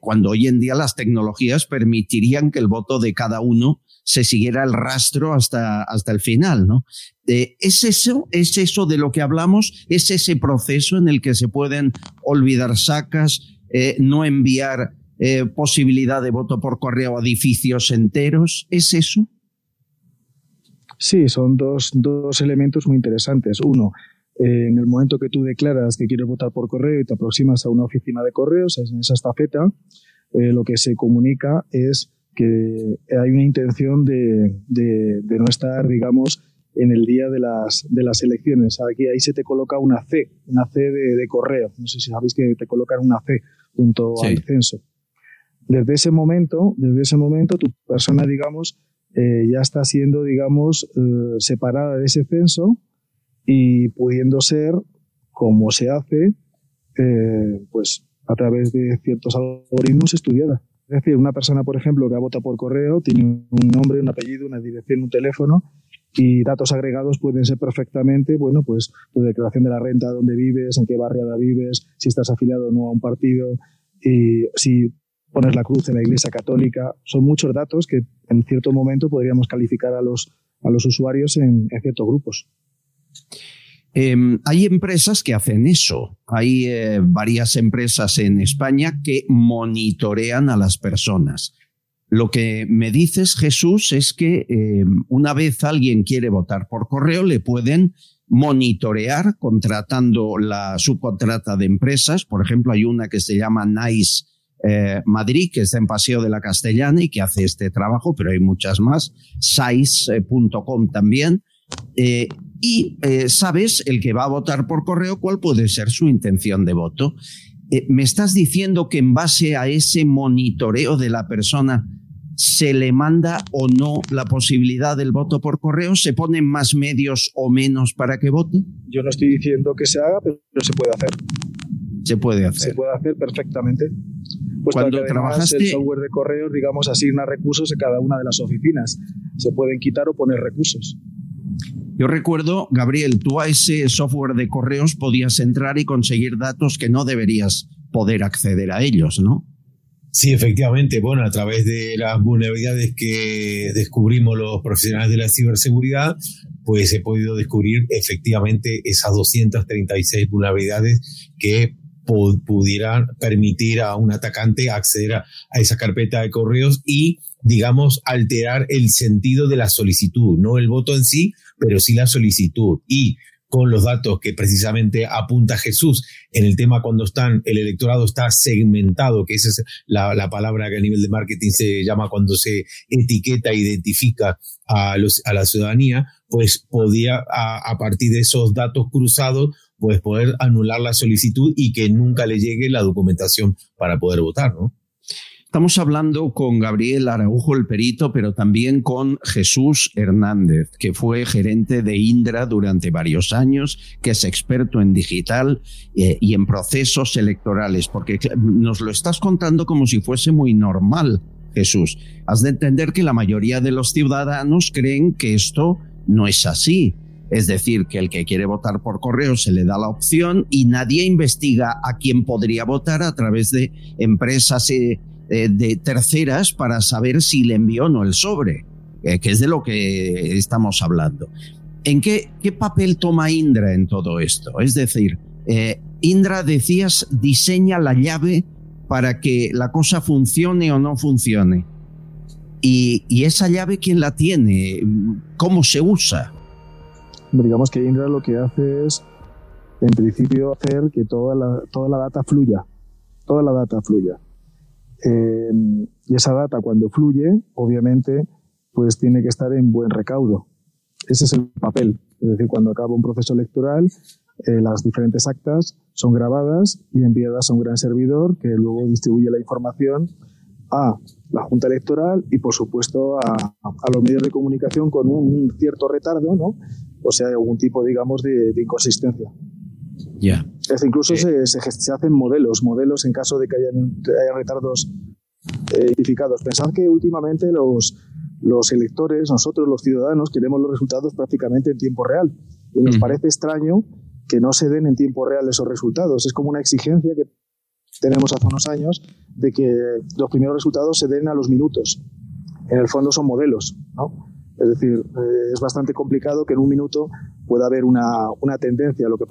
cuando hoy en día las tecnologías permitirían que el voto de cada uno se siguiera el rastro hasta, hasta el final, ¿no? Eh, ¿Es eso? ¿Es eso de lo que hablamos? ¿Es ese proceso en el que se pueden olvidar sacas, no enviar eh, posibilidad de voto por correo a edificios enteros. ¿Es eso? Sí, son dos, dos elementos muy interesantes. Uno, eh, en el momento que tú declaras que quieres votar por correo y te aproximas a una oficina de correos, en esa estafeta, eh, lo que se comunica es que hay una intención de, de, no estar, digamos, en el día de las, de las elecciones. Aquí ahí se te coloca una C, una C de, correo. No sé si sabéis que te colocan una C junto al censo desde ese momento, desde ese momento tu persona, digamos, eh, ya está siendo, digamos, eh, separada de ese censo y pudiendo ser, como se hace, eh, pues a través de ciertos algoritmos estudiada. Es decir, una persona, por ejemplo, que ha votado por correo, tiene un nombre, un apellido, una dirección, un teléfono y datos agregados pueden ser perfectamente, bueno, pues tu declaración de la renta, dónde vives, en qué barriada vives, si estás afiliado o no a un partido, y si poner la cruz en la Iglesia Católica. Son muchos datos que en cierto momento podríamos calificar a los, a los usuarios en, ciertos grupos. Em, hay empresas que hacen eso. Hay eh, varias empresas en España que monitorean a las personas. Lo que me dices, Jesús, es que em, una vez alguien quiere votar por correo, le pueden monitorear contratando la subcontrata de empresas. Por ejemplo, hay una que se llama NICE eh, Madrid, que está en Paseo de la Castellana y que hace este trabajo, pero hay muchas más, también. Eh, y eh, sabes, el que va a votar por correo, cuál puede ser su intención de voto. ¿Me estás diciendo que en base a ese monitoreo de la persona se le manda o no la posibilidad del voto por correo? ¿Se ponen más medios o menos para que vote? Yo no estoy diciendo que se haga, pero se puede hacer. Se puede hacer. Se puede hacer perfectamente. Cuando trabajaste... El software de correos, digamos, asigna recursos en cada una de las oficinas. Se pueden quitar o poner recursos. Yo recuerdo, Gabriel, tú a ese software de correos podías entrar y conseguir datos que no deberías poder acceder a ellos, ¿no? Sí, efectivamente. Bueno, a través de las vulnerabilidades que descubrimos los profesionales de la ciberseguridad, pues he podido descubrir efectivamente esas 236 vulnerabilidades que pudieran permitir a un atacante acceder a, esa carpeta de correos y, digamos, alterar el sentido de la solicitud, no el voto en sí, pero sí la solicitud. Y con los datos que precisamente apunta Jesús en el tema cuando están, el electorado está segmentado, que esa es la, palabra que a nivel de marketing se llama cuando se etiqueta identifica a, los, a la ciudadanía, pues podía a, partir de esos datos cruzados pues poder anular la solicitud y que nunca le llegue la documentación para poder votar, ¿no? Estamos hablando con Gabriel Araujo, el perito, pero también con Jesús Hernández, que fue gerente de Indra durante varios años, que es experto en digital eh, y en procesos electorales, porque nos lo estás contando como si fuese muy normal, Jesús. Has de entender que la mayoría de los ciudadanos creen que esto no es así. Es decir, que el que quiere votar por correo se le da la opción y nadie investiga a quién podría votar a través de empresas eh, eh, de terceras para saber si le envió o no el sobre, eh, que es de lo que estamos hablando. ¿En qué, papel toma Indra en todo esto? Es decir, Indra, decías, diseña la llave para que la cosa funcione o no funcione. Y, y, esa llave, ¿quién la tiene? ¿Cómo se usa? Digamos que Indra lo que hace es, en principio, hacer que toda la, toda la data fluya. Toda la data fluya. Em, y esa data cuando fluye, obviamente, pues tiene que estar en buen recaudo. Ese es el papel. Es decir, cuando acaba un proceso electoral, eh, las diferentes actas son grabadas y enviadas a un gran servidor que luego distribuye la información a la Junta Electoral y, por supuesto, a, a los medios de comunicación con un cierto retardo, ¿no? O sea, algún tipo, digamos, de, de inconsistencia. Ya. incluso se, se, hacen modelos, modelos en caso de que haya retardos eh, identificados. Pensad que últimamente los, los electores, nosotros los ciudadanos, queremos los resultados prácticamente en tiempo real. Y nos parece extraño que no se den en tiempo real esos resultados. Es como una exigencia que tenemos hace unos años de que los primeros resultados se den a los minutos. En el fondo son modelos, ¿no? Es decir, eh, es bastante complicado que en un minuto pueda haber una, una tendencia. Lo que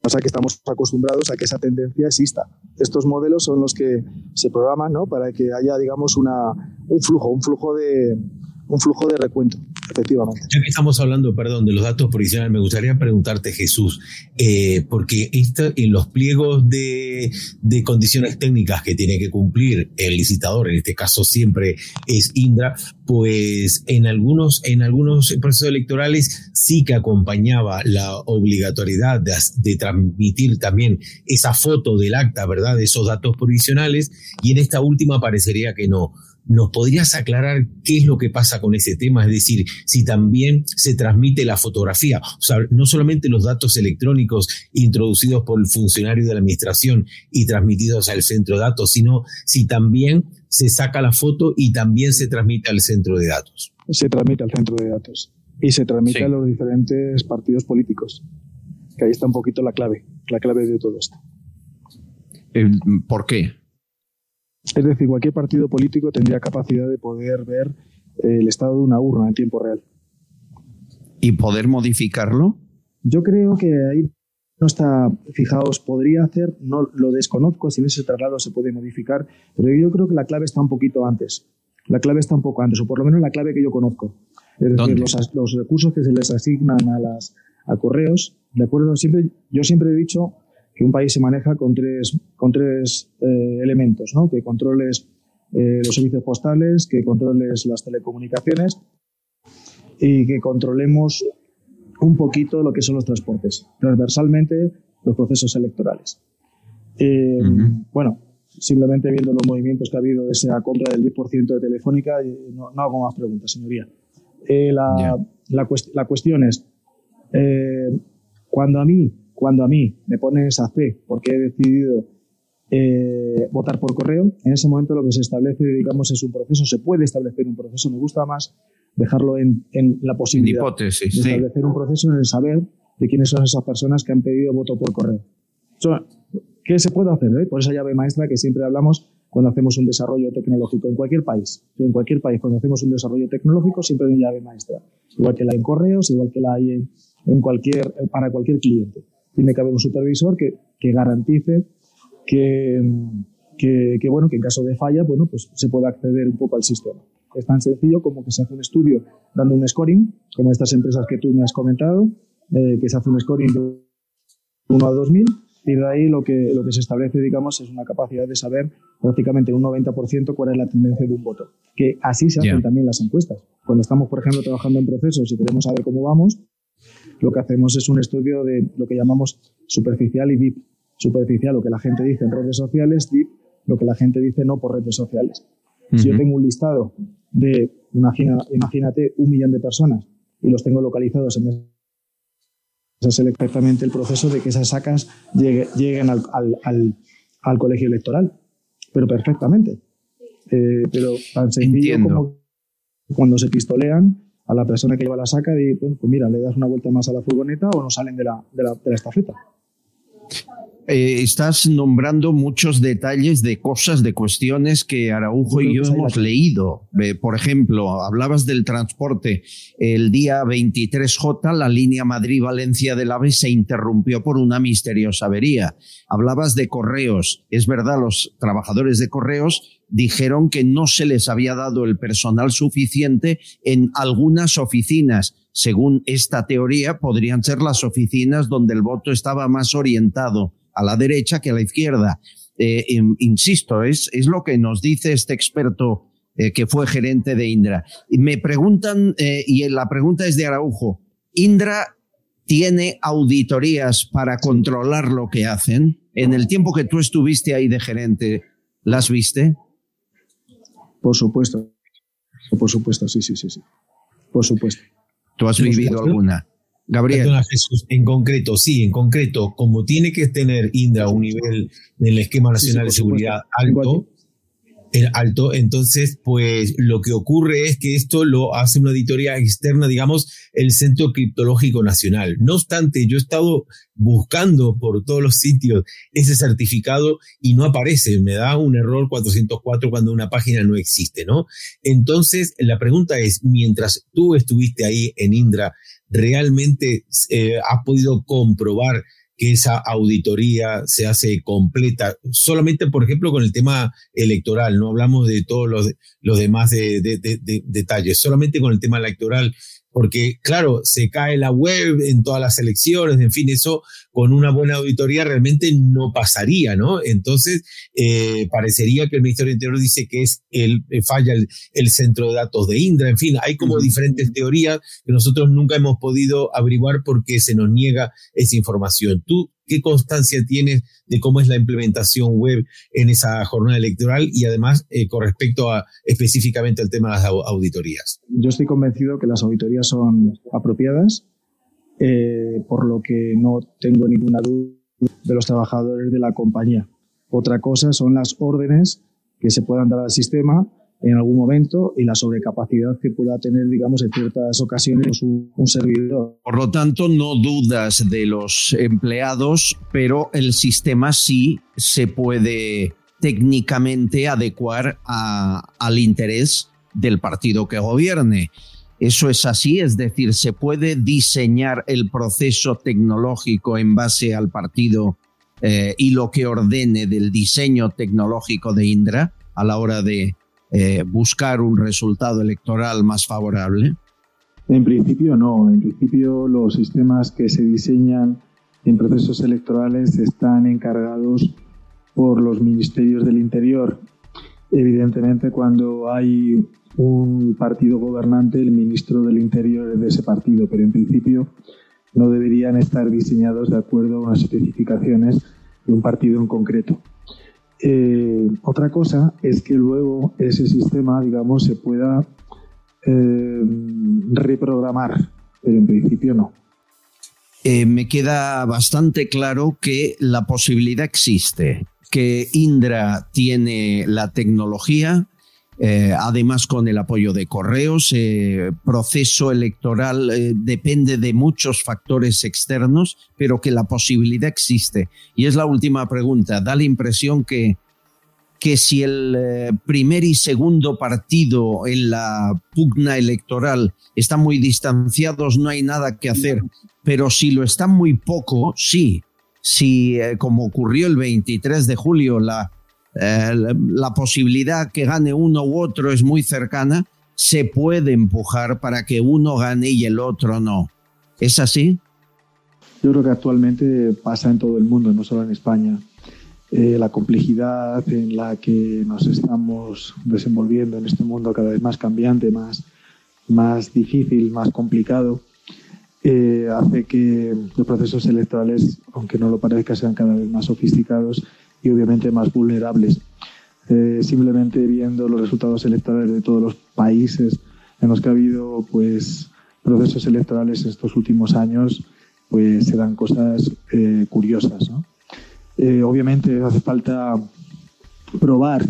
pasa es que estamos acostumbrados a que esa tendencia exista. Estos modelos son los que se programan ¿no? para que haya, digamos, una, un flujo, un flujo de, un flujo de recuento, efectivamente. Ya que estamos hablando, perdón, de los datos provisionales, me gustaría preguntarte, Jesús, eh, porque esto, en los pliegos de, de, condiciones técnicas que tiene que cumplir el licitador, en este caso siempre es Indra, pues en algunos, en algunos procesos electorales sí que acompañaba la obligatoriedad de, de transmitir también esa foto del acta, ¿verdad? De esos datos provisionales, y en esta última parecería que no. ¿Nos podrías aclarar qué es lo que pasa con ese tema? Es decir, si también se transmite la fotografía, o sea, no solamente los datos electrónicos introducidos por el funcionario de la administración y transmitidos al centro de datos, sino si también se saca la foto y también se transmite al centro de datos. Se transmite al centro de datos y se transmite a los diferentes partidos políticos, que ahí está un poquito la clave, la clave de todo esto. Eh, ¿Por qué? Es decir, cualquier partido político tendría capacidad de poder ver eh, el estado de una urna en tiempo real. ¿Y poder modificarlo? Yo creo que ahí no está, fijaos, podría hacer, no lo desconozco, si en ese traslado se puede modificar, pero yo creo que la clave está un poquito antes. La clave está un poco antes, o por lo menos la clave que yo conozco. Es decir, los, los, recursos que se les asignan a, las, a correos, de acuerdo, siempre, yo siempre he dicho que un país se maneja con tres, con tres eh, elementos, ¿no? que controles eh, los servicios postales, que controles las telecomunicaciones y que controlemos un poquito lo que son los transportes, transversalmente los procesos electorales. Eh, bueno, simplemente viendo los movimientos que ha habido de esa compra del 10% de Telefónica, no, hago más preguntas, señoría. la, la, la, cuestión es, cuando a mí cuando a mí me ponen esa fe porque he decidido eh, votar por correo, en ese momento lo que se establece, digamos, es un proceso, se puede establecer un proceso, me gusta más dejarlo en, la posibilidad de establecer un proceso en el saber de quiénes son esas personas que han pedido voto por correo. ¿Qué se puede hacer? Eh? Por esa llave maestra que siempre hablamos cuando hacemos un desarrollo tecnológico en cualquier país. En cualquier país, cuando hacemos un desarrollo tecnológico, siempre hay una llave maestra. Igual que la hay en correos, igual que la hay en, cualquier, para cualquier cliente. Tiene que haber un supervisor que, que garantice que, que, bueno, que en caso de falla, bueno, pues se pueda acceder un poco al sistema. Es tan sencillo como que se hace un estudio dando un scoring, como estas empresas que tú me has comentado, eh, que se hace un scoring de 1 a 2000 y de ahí lo que, lo que se establece, digamos, es una capacidad de saber prácticamente un 90% cuál es la tendencia de un voto. Que así se hacen también las encuestas. Cuando estamos, por ejemplo, trabajando en procesos y queremos saber cómo vamos, lo que hacemos es un estudio de lo que llamamos superficial y deep. Superficial, lo que la gente dice en redes sociales, deep, lo que la gente dice no por redes sociales. Si yo tengo un listado de, imagina, imagínate, un millón de personas y los tengo localizados en es exactamente el proceso de que esas sacas lleguen al, al, colegio electoral, pero perfectamente. Eh, pero tan sencillo como cuando se pistolean a la persona que lleva la saca y bueno, pues mira, le das una vuelta más a la furgoneta o no salen de la, de la, de la estafeta. Eh, estás nombrando muchos detalles de cosas, de cuestiones que Araujo y yo hemos leído. por ejemplo, hablabas del transporte. El día 23J, la línea Madrid-Valencia del AVE se interrumpió por una misteriosa avería. Hablabas de correos. Es verdad, los trabajadores de correos dijeron que no se les había dado el personal suficiente en algunas oficinas. Según esta teoría, podrían ser las oficinas donde el voto estaba más orientado a la derecha que a la izquierda. Eh, insisto, es, es lo que nos dice este experto eh, que fue gerente de Indra. Me preguntan, eh, y la pregunta es de Araujo, ¿Indra tiene auditorías para controlar lo que hacen? En el tiempo que tú estuviste ahí de gerente, ¿las viste? Por supuesto, por supuesto, sí, sí, sí, sí. Por supuesto. ¿Tú has vivido alguna? Gabriel. en concreto, sí, en concreto, como tiene que tener Indra un nivel en el esquema nacional de seguridad alto, alto, entonces, pues lo que ocurre es que esto lo hace una auditoría externa, digamos, el Centro Criptológico Nacional. No obstante, yo he estado buscando por todos los sitios ese certificado y no aparece, me da un error 404 cuando una página no existe, ¿no? Entonces, la pregunta es, mientras tú estuviste ahí en Indra, ¿realmente eh, has podido comprobar que esa auditoría se hace completa, solamente, por ejemplo, con el tema electoral, no hablamos de todos los, los demás detalles, solamente con el tema electoral, porque claro, se cae la web en todas las elecciones, en fin, eso con una buena auditoría realmente no pasaría, ¿no? Entonces, eh, parecería que el Ministerio de Interior dice que es el, eh, falla el, centro de datos de Indra, en fin, hay como diferentes teorías que nosotros nunca hemos podido averiguar porque se nos niega esa información. ¿Tú qué constancia tienes de cómo es la implementación web en esa jornada electoral y además eh, con respecto a específicamente al tema de las auditorías? Yo estoy convencido que las auditorías son apropiadas, eh, por lo que no tengo ninguna duda de los trabajadores de la compañía. Otra cosa son las órdenes que se puedan dar al sistema en algún momento y la sobrecapacidad que pueda tener, digamos, en ciertas ocasiones un, servidor. Por lo tanto, no dudas de los empleados, pero el sistema sí se puede técnicamente adecuar al interés del partido que gobierne. Eso es así, es decir, se puede diseñar el proceso tecnológico en base al partido eh, y lo que ordene del diseño tecnológico de Indra a la hora de eh, buscar un resultado electoral más favorable? En principio no. En principio los sistemas que se diseñan en procesos electorales están encargados por los ministerios del Interior. Evidentemente, cuando hay un partido gobernante, el ministro del Interior es de ese partido, pero en principio no deberían estar diseñados de acuerdo a unas especificaciones de un partido en concreto. Eh, otra cosa es que luego ese sistema, digamos, se pueda eh, reprogramar, pero en principio no. Eh, me queda bastante claro que la posibilidad existe, que Indra tiene la tecnología, eh, además, con el apoyo de correos, eh, proceso electoral eh, depende de muchos factores externos, pero que la posibilidad existe. Y es la última pregunta. Da la impresión que que si el eh, primer y segundo partido en la pugna electoral están muy distanciados, no hay nada que hacer, pero si lo están muy poco, sí. Si, como ocurrió el 23 de julio, la, eh, la posibilidad que gane uno u otro es muy cercana, se puede empujar para que uno gane y el otro no. ¿Es así? Yo creo que actualmente pasa en todo el mundo, no solo en España. Eh, la complejidad en la que nos estamos desenvolviendo en este mundo cada vez más cambiante, más, más difícil, más complicado, eh, hace que los procesos electorales, aunque no lo parezca, sean cada vez más sofisticados y obviamente más vulnerables. Eh, simplemente viendo los resultados electorales de todos los países en los que ha habido pues, procesos electorales estos últimos años, pues se dan cosas curiosas. ¿no? Eh, obviamente hace falta probar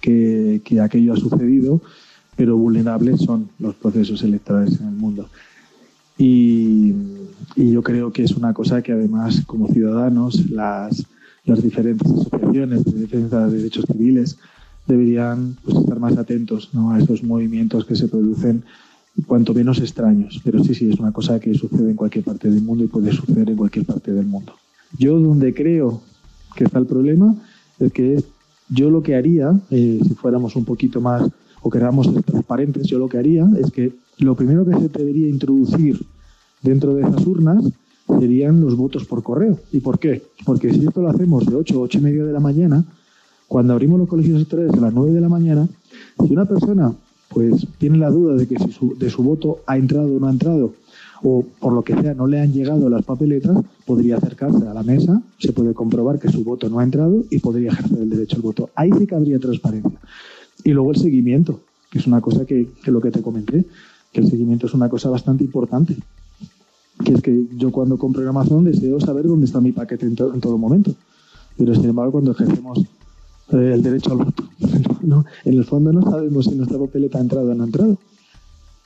que, aquello ha sucedido, pero vulnerables son los procesos electorales en el mundo. Y, yo creo que es una cosa que además como ciudadanos las, las diferentes asociaciones de defensa de derechos civiles deberían pues, estar más atentos a esos movimientos que se producen cuanto menos extraños. Pero sí, sí, es una cosa que sucede en cualquier parte del mundo y puede suceder en cualquier parte del mundo. Yo donde creo que está el problema es que yo lo que haría, eh, si fuéramos un poquito más o queramos transparentes, yo lo que haría es que lo primero que se debería introducir dentro de esas urnas serían los votos por correo. ¿Y por qué? Porque si esto lo hacemos de 8 a 8 y media de la mañana, cuando abrimos los colegios electorales a las 9 de la mañana, si una persona pues tiene la duda de que si su, de su voto ha entrado o no ha entrado, o por lo que sea no le han llegado las papeletas, podría acercarse a la mesa, se puede comprobar que su voto no ha entrado y podría ejercer el derecho al voto. Ahí sí que habría transparencia. Y luego el seguimiento, que es una cosa que, que lo que te comenté, que el seguimiento es una cosa bastante importante. Que es que yo cuando compro en Amazon deseo saber dónde está mi paquete en, todo momento. Pero sin embargo, cuando ejercemos eh, el derecho al voto, en el fondo no sabemos si nuestra papeleta ha entrado o no ha entrado.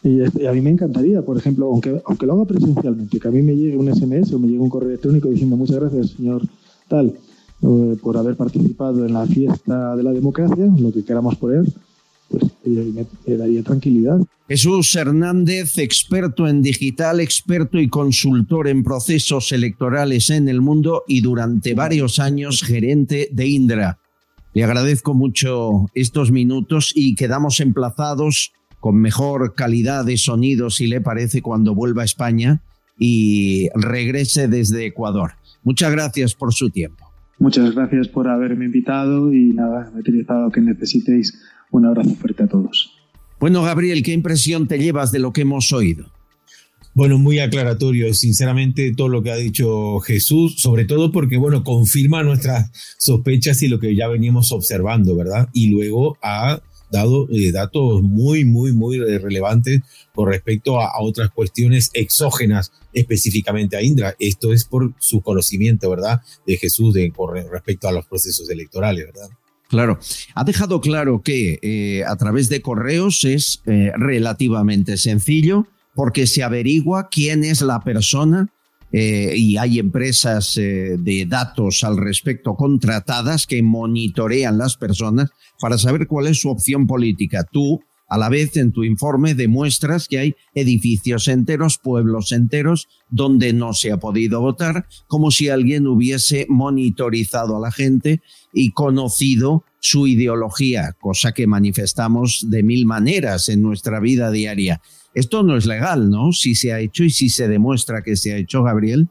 Y, a mí me encantaría, por ejemplo, aunque, aunque lo haga presencialmente, que a mí me llegue un SMS o me llegue un correo electrónico diciendo muchas gracias, señor tal, eh, por haber participado en la fiesta de la democracia, lo que queramos poner, pues me, me daría tranquilidad. Jesús Hernández, experto en digital, experto y consultor en procesos electorales en el mundo y durante varios años gerente de Indra. Le agradezco mucho estos minutos y quedamos emplazados con mejor calidad de sonido, si le parece, cuando vuelva a España y regrese desde Ecuador. Muchas gracias por su tiempo. Muchas gracias por haberme invitado y nada, me he utilizado que necesitéis. Un abrazo fuerte a todos. Bueno, Gabriel, ¿qué impresión te llevas de lo que hemos oído? Bueno, muy aclaratorio, sinceramente, todo lo que ha dicho Jesús, sobre todo porque, bueno, confirma nuestras sospechas y lo que ya veníamos observando, ¿verdad? Y luego ha dado eh, datos muy, muy, muy relevantes con respecto a, otras cuestiones exógenas específicamente a Indra. Esto es por su conocimiento, ¿verdad?, de Jesús de, con respecto a los procesos electorales, ¿verdad? Claro, ha dejado claro que eh, a través de correos es eh, relativamente sencillo porque se averigua quién es la persona eh, y hay empresas eh, de datos al respecto contratadas que monitorean las personas para saber cuál es su opción política. Tú, a la vez, en tu informe demuestras que hay edificios enteros, pueblos enteros, donde no se ha podido votar, como si alguien hubiese monitorizado a la gente y conocido su ideología, cosa que manifestamos de mil maneras en nuestra vida diaria. Esto no es legal, ¿no? Si se ha hecho y si se demuestra que se ha hecho, Gabriel.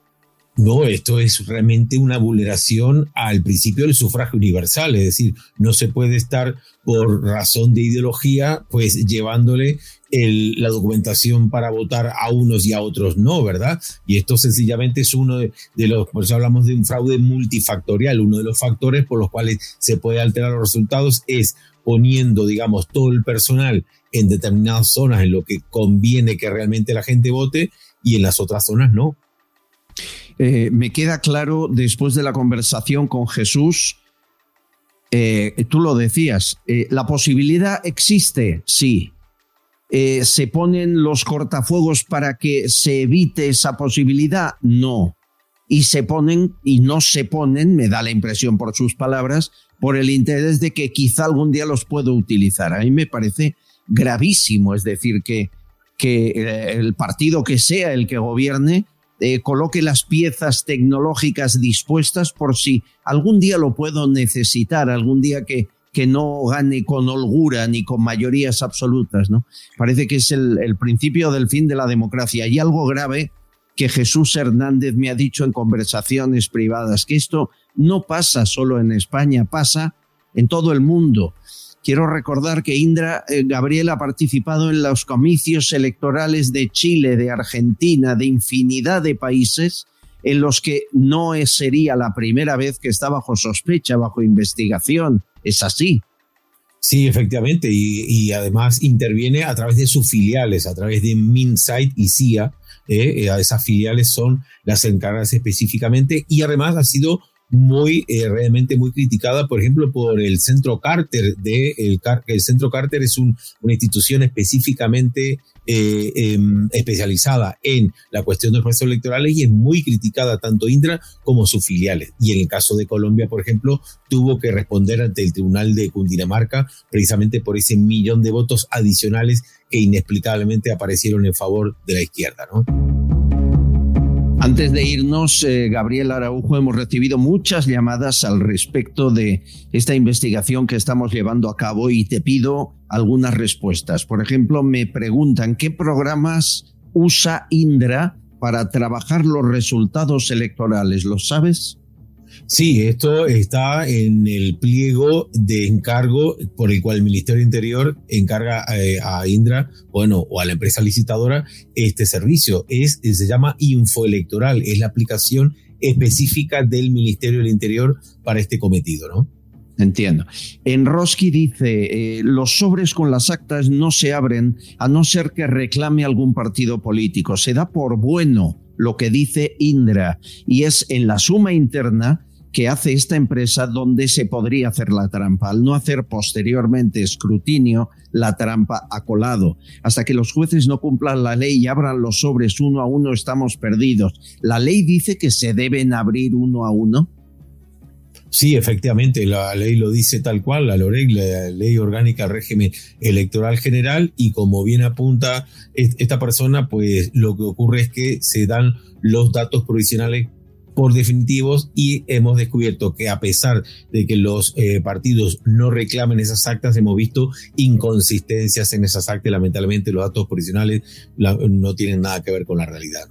No, esto es realmente una vulneración al principio del sufragio universal, es decir, no se puede estar por razón de ideología, pues llevándole la documentación para votar a unos y a otros no, ¿verdad? Y esto sencillamente es uno de, de, los, por eso hablamos de un fraude multifactorial, uno de los factores por los cuales se puede alterar los resultados es poniendo, digamos, todo el personal en determinadas zonas en lo que conviene que realmente la gente vote y en las otras zonas no. Eh, me queda claro después de la conversación con Jesús, eh, tú lo decías, eh, la posibilidad existe, sí. ¿Se ponen los cortafuegos para que se evite esa posibilidad? No. y se ponen y no se ponen, me da la impresión por sus palabras, por el interés de que quizá algún día los puedo utilizar. A mí me parece gravísimo, es decir, que, que el partido que sea el que gobierne eh, coloque las piezas tecnológicas dispuestas por si algún día lo puedo necesitar, algún día que, que no gane con holgura ni con mayorías absolutas. ¿no? Parece que es el, el principio del fin de la democracia. Y algo grave que Jesús Hernández me ha dicho en conversaciones privadas, que esto no pasa solo en España, pasa en todo el mundo. Quiero recordar que Indra eh, Gabriel ha participado en los comicios electorales de Chile, de Argentina, de infinidad de países en los que no sería la primera vez que está bajo sospecha, bajo investigación. Es así. Sí, efectivamente, y, además interviene a través de sus filiales, a través de Minsight y CIA. Eh, eh, esas filiales son las encargadas específicamente y además ha sido muy, eh, realmente muy criticada, por ejemplo, por el Centro Carter. De el, el Centro Carter es una institución específicamente eh, em, especializada en la cuestión de los procesos electorales y es muy criticada tanto Indra como sus filiales. Y en el caso de Colombia, por ejemplo, tuvo que responder ante el Tribunal de Cundinamarca precisamente por ese millón de votos adicionales que inexplicablemente aparecieron en favor de la izquierda, ¿no? Antes de irnos, eh, Gabriel Araujo, hemos recibido muchas llamadas al respecto de esta investigación que estamos llevando a cabo y te pido algunas respuestas. Por ejemplo, me preguntan qué programas usa Indra para trabajar los resultados electorales. ¿Lo sabes? Sí, esto está en el pliego de encargo por el cual el Ministerio Interior encarga eh, a Indra, bueno, o a la empresa licitadora este servicio. Es, se llama Infoelectoral, es la aplicación específica del Ministerio del Interior para este cometido, ¿no? Entiendo. En Roski dice, eh, los sobres con las actas no se abren a no ser que reclame algún partido político. Se da por bueno lo que dice Indra y es en la suma interna que hace esta empresa donde se podría hacer la trampa. Al no hacer posteriormente escrutinio, la trampa ha colado. Hasta que los jueces no cumplan la ley y abran los sobres uno a uno, estamos perdidos. ¿La ley dice que se deben abrir uno a uno? Sí, efectivamente, la ley lo dice tal cual, la LOREG, la Ley Orgánica Régimen Electoral General, y como bien apunta esta persona, pues lo que ocurre es que se dan los datos provisionales por definitivos y hemos descubierto que a pesar de que los eh, partidos no reclamen esas actas, hemos visto inconsistencias en esas actas. Lamentablemente los datos provisionales no tienen nada que ver con la realidad.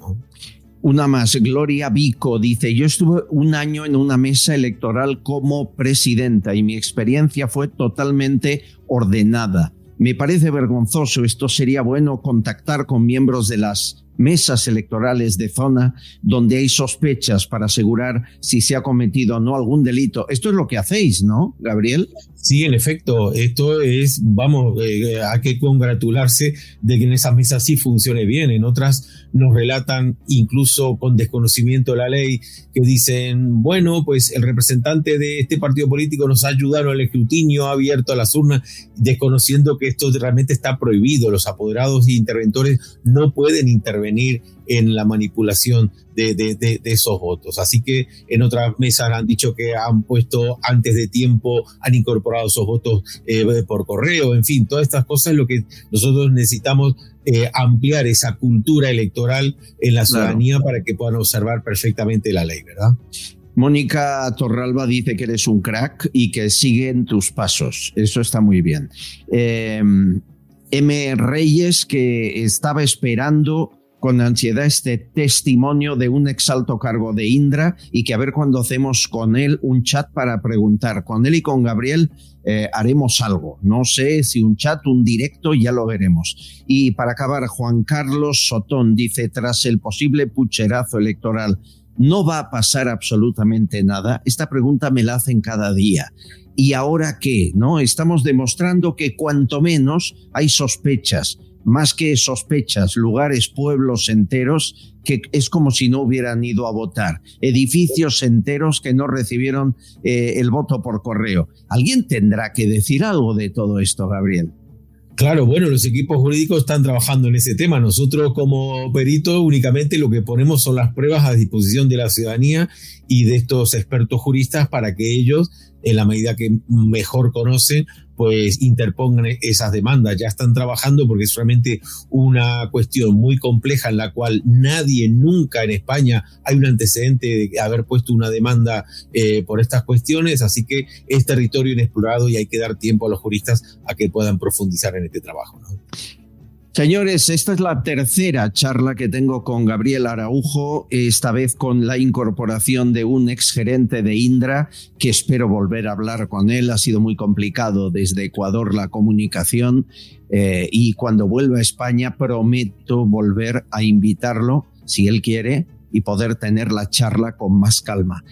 Una más, Gloria Vico dice, yo estuve un año en una mesa electoral como presidenta y mi experiencia fue totalmente ordenada. Me parece vergonzoso, esto sería bueno contactar con miembros de las mesas electorales de zona donde hay sospechas para asegurar si se ha cometido o no algún delito. Esto es lo que hacéis, ¿no, Gabriel? Sí, en efecto, esto es, vamos, eh, hay que congratularse de que en esas mesas sí funcione bien. En otras nos relatan, incluso con desconocimiento de la ley, que dicen, bueno, pues el representante de este partido político nos ha ayudado al escrutinio, ha abierto las urnas, desconociendo que esto realmente está prohibido. Los apoderados y interventores no pueden intervenir en la manipulación de, de, esos votos. Así que en otras mesas han dicho que han puesto antes de tiempo, han incorporado esos votos eh, por correo, en fin, todas estas cosas es lo que nosotros necesitamos eh, ampliar esa cultura electoral en la ciudadanía para que puedan observar perfectamente la ley, ¿verdad? Mónica Torralba dice que eres un crack y que siguen tus pasos. Eso está muy bien. Eh, M. Reyes, que estaba esperando con ansiedad este testimonio de un exalto cargo de Indra y que a ver cuando hacemos con él un chat para preguntar. Con él y con Gabriel eh, haremos algo. No sé si un chat, un directo, ya lo veremos. Y para acabar, Juan Carlos Sotón dice, tras el posible pucherazo electoral, ¿no va a pasar absolutamente nada? Esta pregunta me la hacen cada día. ¿Y ahora qué? ¿No? Estamos demostrando que cuanto menos hay sospechas más que sospechas, lugares, pueblos enteros, que es como si no hubieran ido a votar, edificios enteros que no recibieron eh, el voto por correo. Alguien tendrá que decir algo de todo esto, Gabriel. Claro, bueno, los equipos jurídicos están trabajando en ese tema. Nosotros como peritos únicamente lo que ponemos son las pruebas a disposición de la ciudadanía y de estos expertos juristas para que ellos, en la medida que mejor conocen, pues interpongan esas demandas. Ya están trabajando porque es realmente una cuestión muy compleja en la cual nadie nunca en España hay un antecedente de haber puesto una demanda eh, por estas cuestiones, así que es territorio inexplorado y hay que dar tiempo a los juristas a que puedan profundizar en este trabajo. Señores, esta es la tercera charla que tengo con Gabriel Araujo, esta vez con la incorporación de un exgerente de Indra, que espero volver a hablar con él. Ha sido muy complicado desde Ecuador la comunicación eh, y cuando vuelva a España prometo volver a invitarlo, si él quiere, y poder tener la charla con más calma.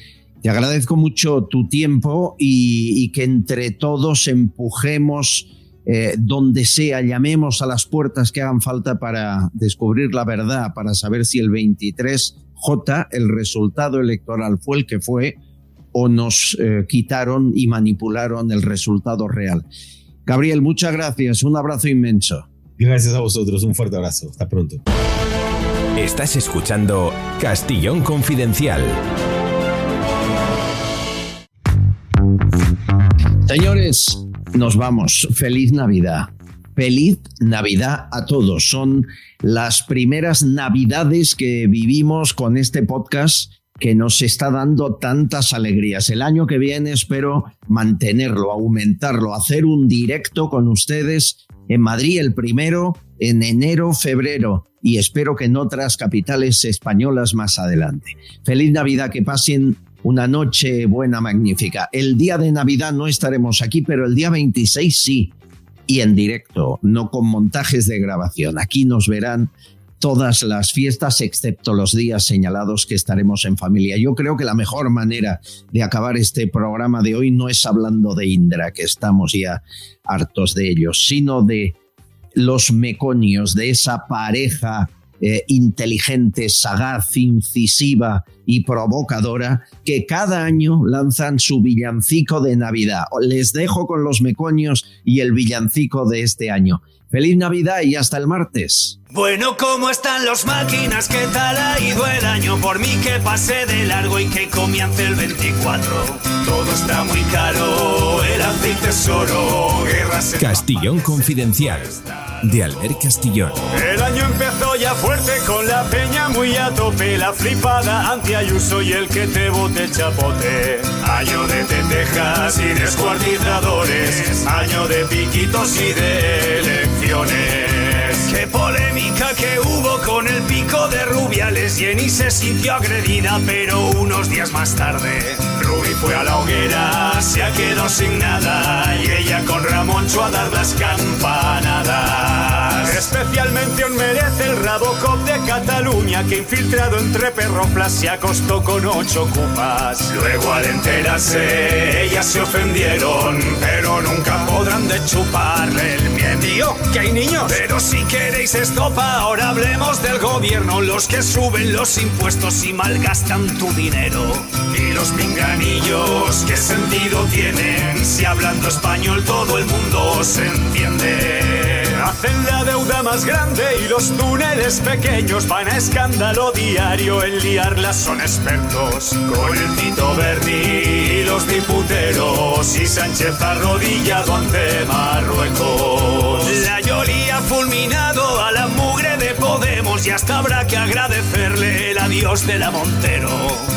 Te agradezco mucho tu tiempo y, y que entre todos empujemos eh, donde sea, llamemos a las puertas que hagan falta para descubrir la verdad, para saber si el 23J, el resultado electoral fue el que fue o nos eh, quitaron y manipularon el resultado real. Gabriel, muchas gracias, un abrazo inmenso. Gracias a vosotros, un fuerte abrazo, hasta pronto. Estás escuchando Castillón Confidencial. Señores, nos vamos. Feliz Navidad. Feliz Navidad a todos. Son las primeras Navidades que vivimos con este podcast que nos está dando tantas alegrías. El año que viene espero mantenerlo, aumentarlo, hacer un directo con ustedes en Madrid el primero, en enero, febrero y espero que en otras capitales españolas más adelante. Feliz Navidad, que pasen una noche buena, magnífica. El día de Navidad no estaremos aquí, pero el día 26 sí, y en directo, no con montajes de grabación. Aquí nos verán todas las fiestas, excepto los días señalados que estaremos en familia. Yo creo que la mejor manera de acabar este programa de hoy no es hablando de Indra, que estamos ya hartos de ellos, sino de los meconios, de esa pareja eh, inteligente, sagaz, incisiva y provocadora que cada año lanzan su villancico de Navidad. Les dejo con los mecoños y el villancico de este año. Feliz Navidad y hasta el martes. Bueno, ¿cómo están los máquinas? ¿Qué tal ha ido el año? Por mí que pasé de largo y que comience el 24. Todo está muy caro, el aceite es oro, guerras... Castillón Confidencial de Albert Castillón. El año empezó ya fuerte con la peña muy a tope, la flipada anti-Ayuso y el que te bote chapote. Año de tetejas y descuartizadores, año de piquitos y de elecciones. Qué polémica que hubo con el pico de Rubiales. Jenny se sintió agredida, pero unos días más tarde, Ruby fue a la hoguera, se ha quedado sin nada. Y ella con Ramoncho a dar las campanadas. Especialmente un merece el Rabocop de Cataluña, que infiltrado entre perroflas se acostó con ocho cupas. Luego al enterarse, ellas se ofendieron, pero nunca podrán de chuparle el miedo. que hay niños. Pero si queréis estopa, ahora hablemos del gobierno, los que suben los impuestos y malgastan tu dinero. Y los pinganillos, ¿qué sentido tienen? Si hablando español todo el mundo se entiende. Hacen la deuda más grande y los túneles pequeños van a escándalo diario. En liarlas son expertos. Con el Tito Berni y los diputeros y Sánchez arrodillado ante Marruecos. La Yoli ha fulminado a la mugre de Podemos y hasta habrá que agradecerle el adiós de la Montero.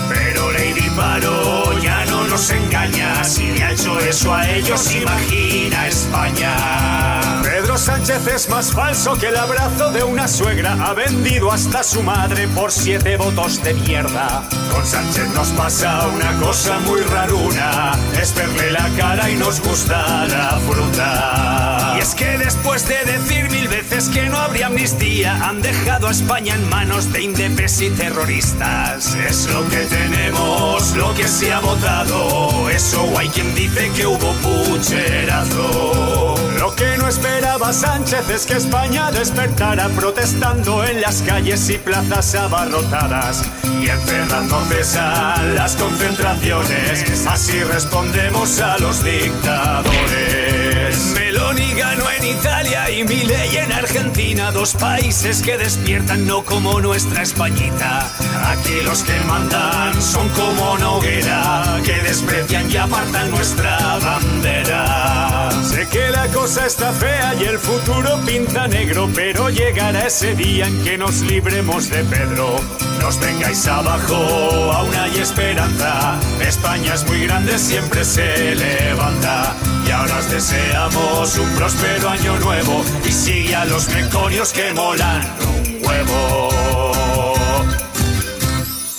Pero Lady Paro no engaña. Si le ha hecho eso a ellos, imagina España. Pedro Sánchez es más falso que el abrazo de una suegra. Ha vendido hasta su madre por siete votos de mierda. Con Sánchez nos pasa una cosa muy raruna. Es verle la cara y nos gusta la fruta. Y es que después de decir mil veces que no habría amnistía, han dejado a España en manos de indepes y terroristas. Es lo que tenemos, lo que se ha votado. Eso hay quien dice que hubo pucherazo. Lo que no esperaba Sánchez es que España despertara protestando en las calles y plazas abarrotadas y encerrando a las concentraciones. Así respondemos a los dictadores. Meloni ganó en Italia y Milei en Argentina, dos países que despiertan no como nuestra Españita. Aquí los que mandan son como Noguera, que desprecian y apartan nuestra bandera. Que la cosa está fea y el futuro pinta negro, pero llegará ese día en que nos libremos de Pedro. Nos vengáis abajo, aún hay esperanza. España es muy grande, siempre se levanta. Y ahora os deseamos un próspero año nuevo y sigue a los meconios que molan un huevo.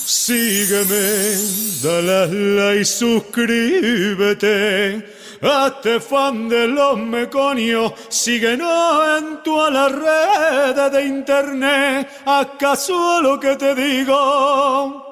Sígueme, dale like y suscríbete. Hazte fan de los meconios, síguenos en todas las redes de internet. ¿Acaso lo que te digo?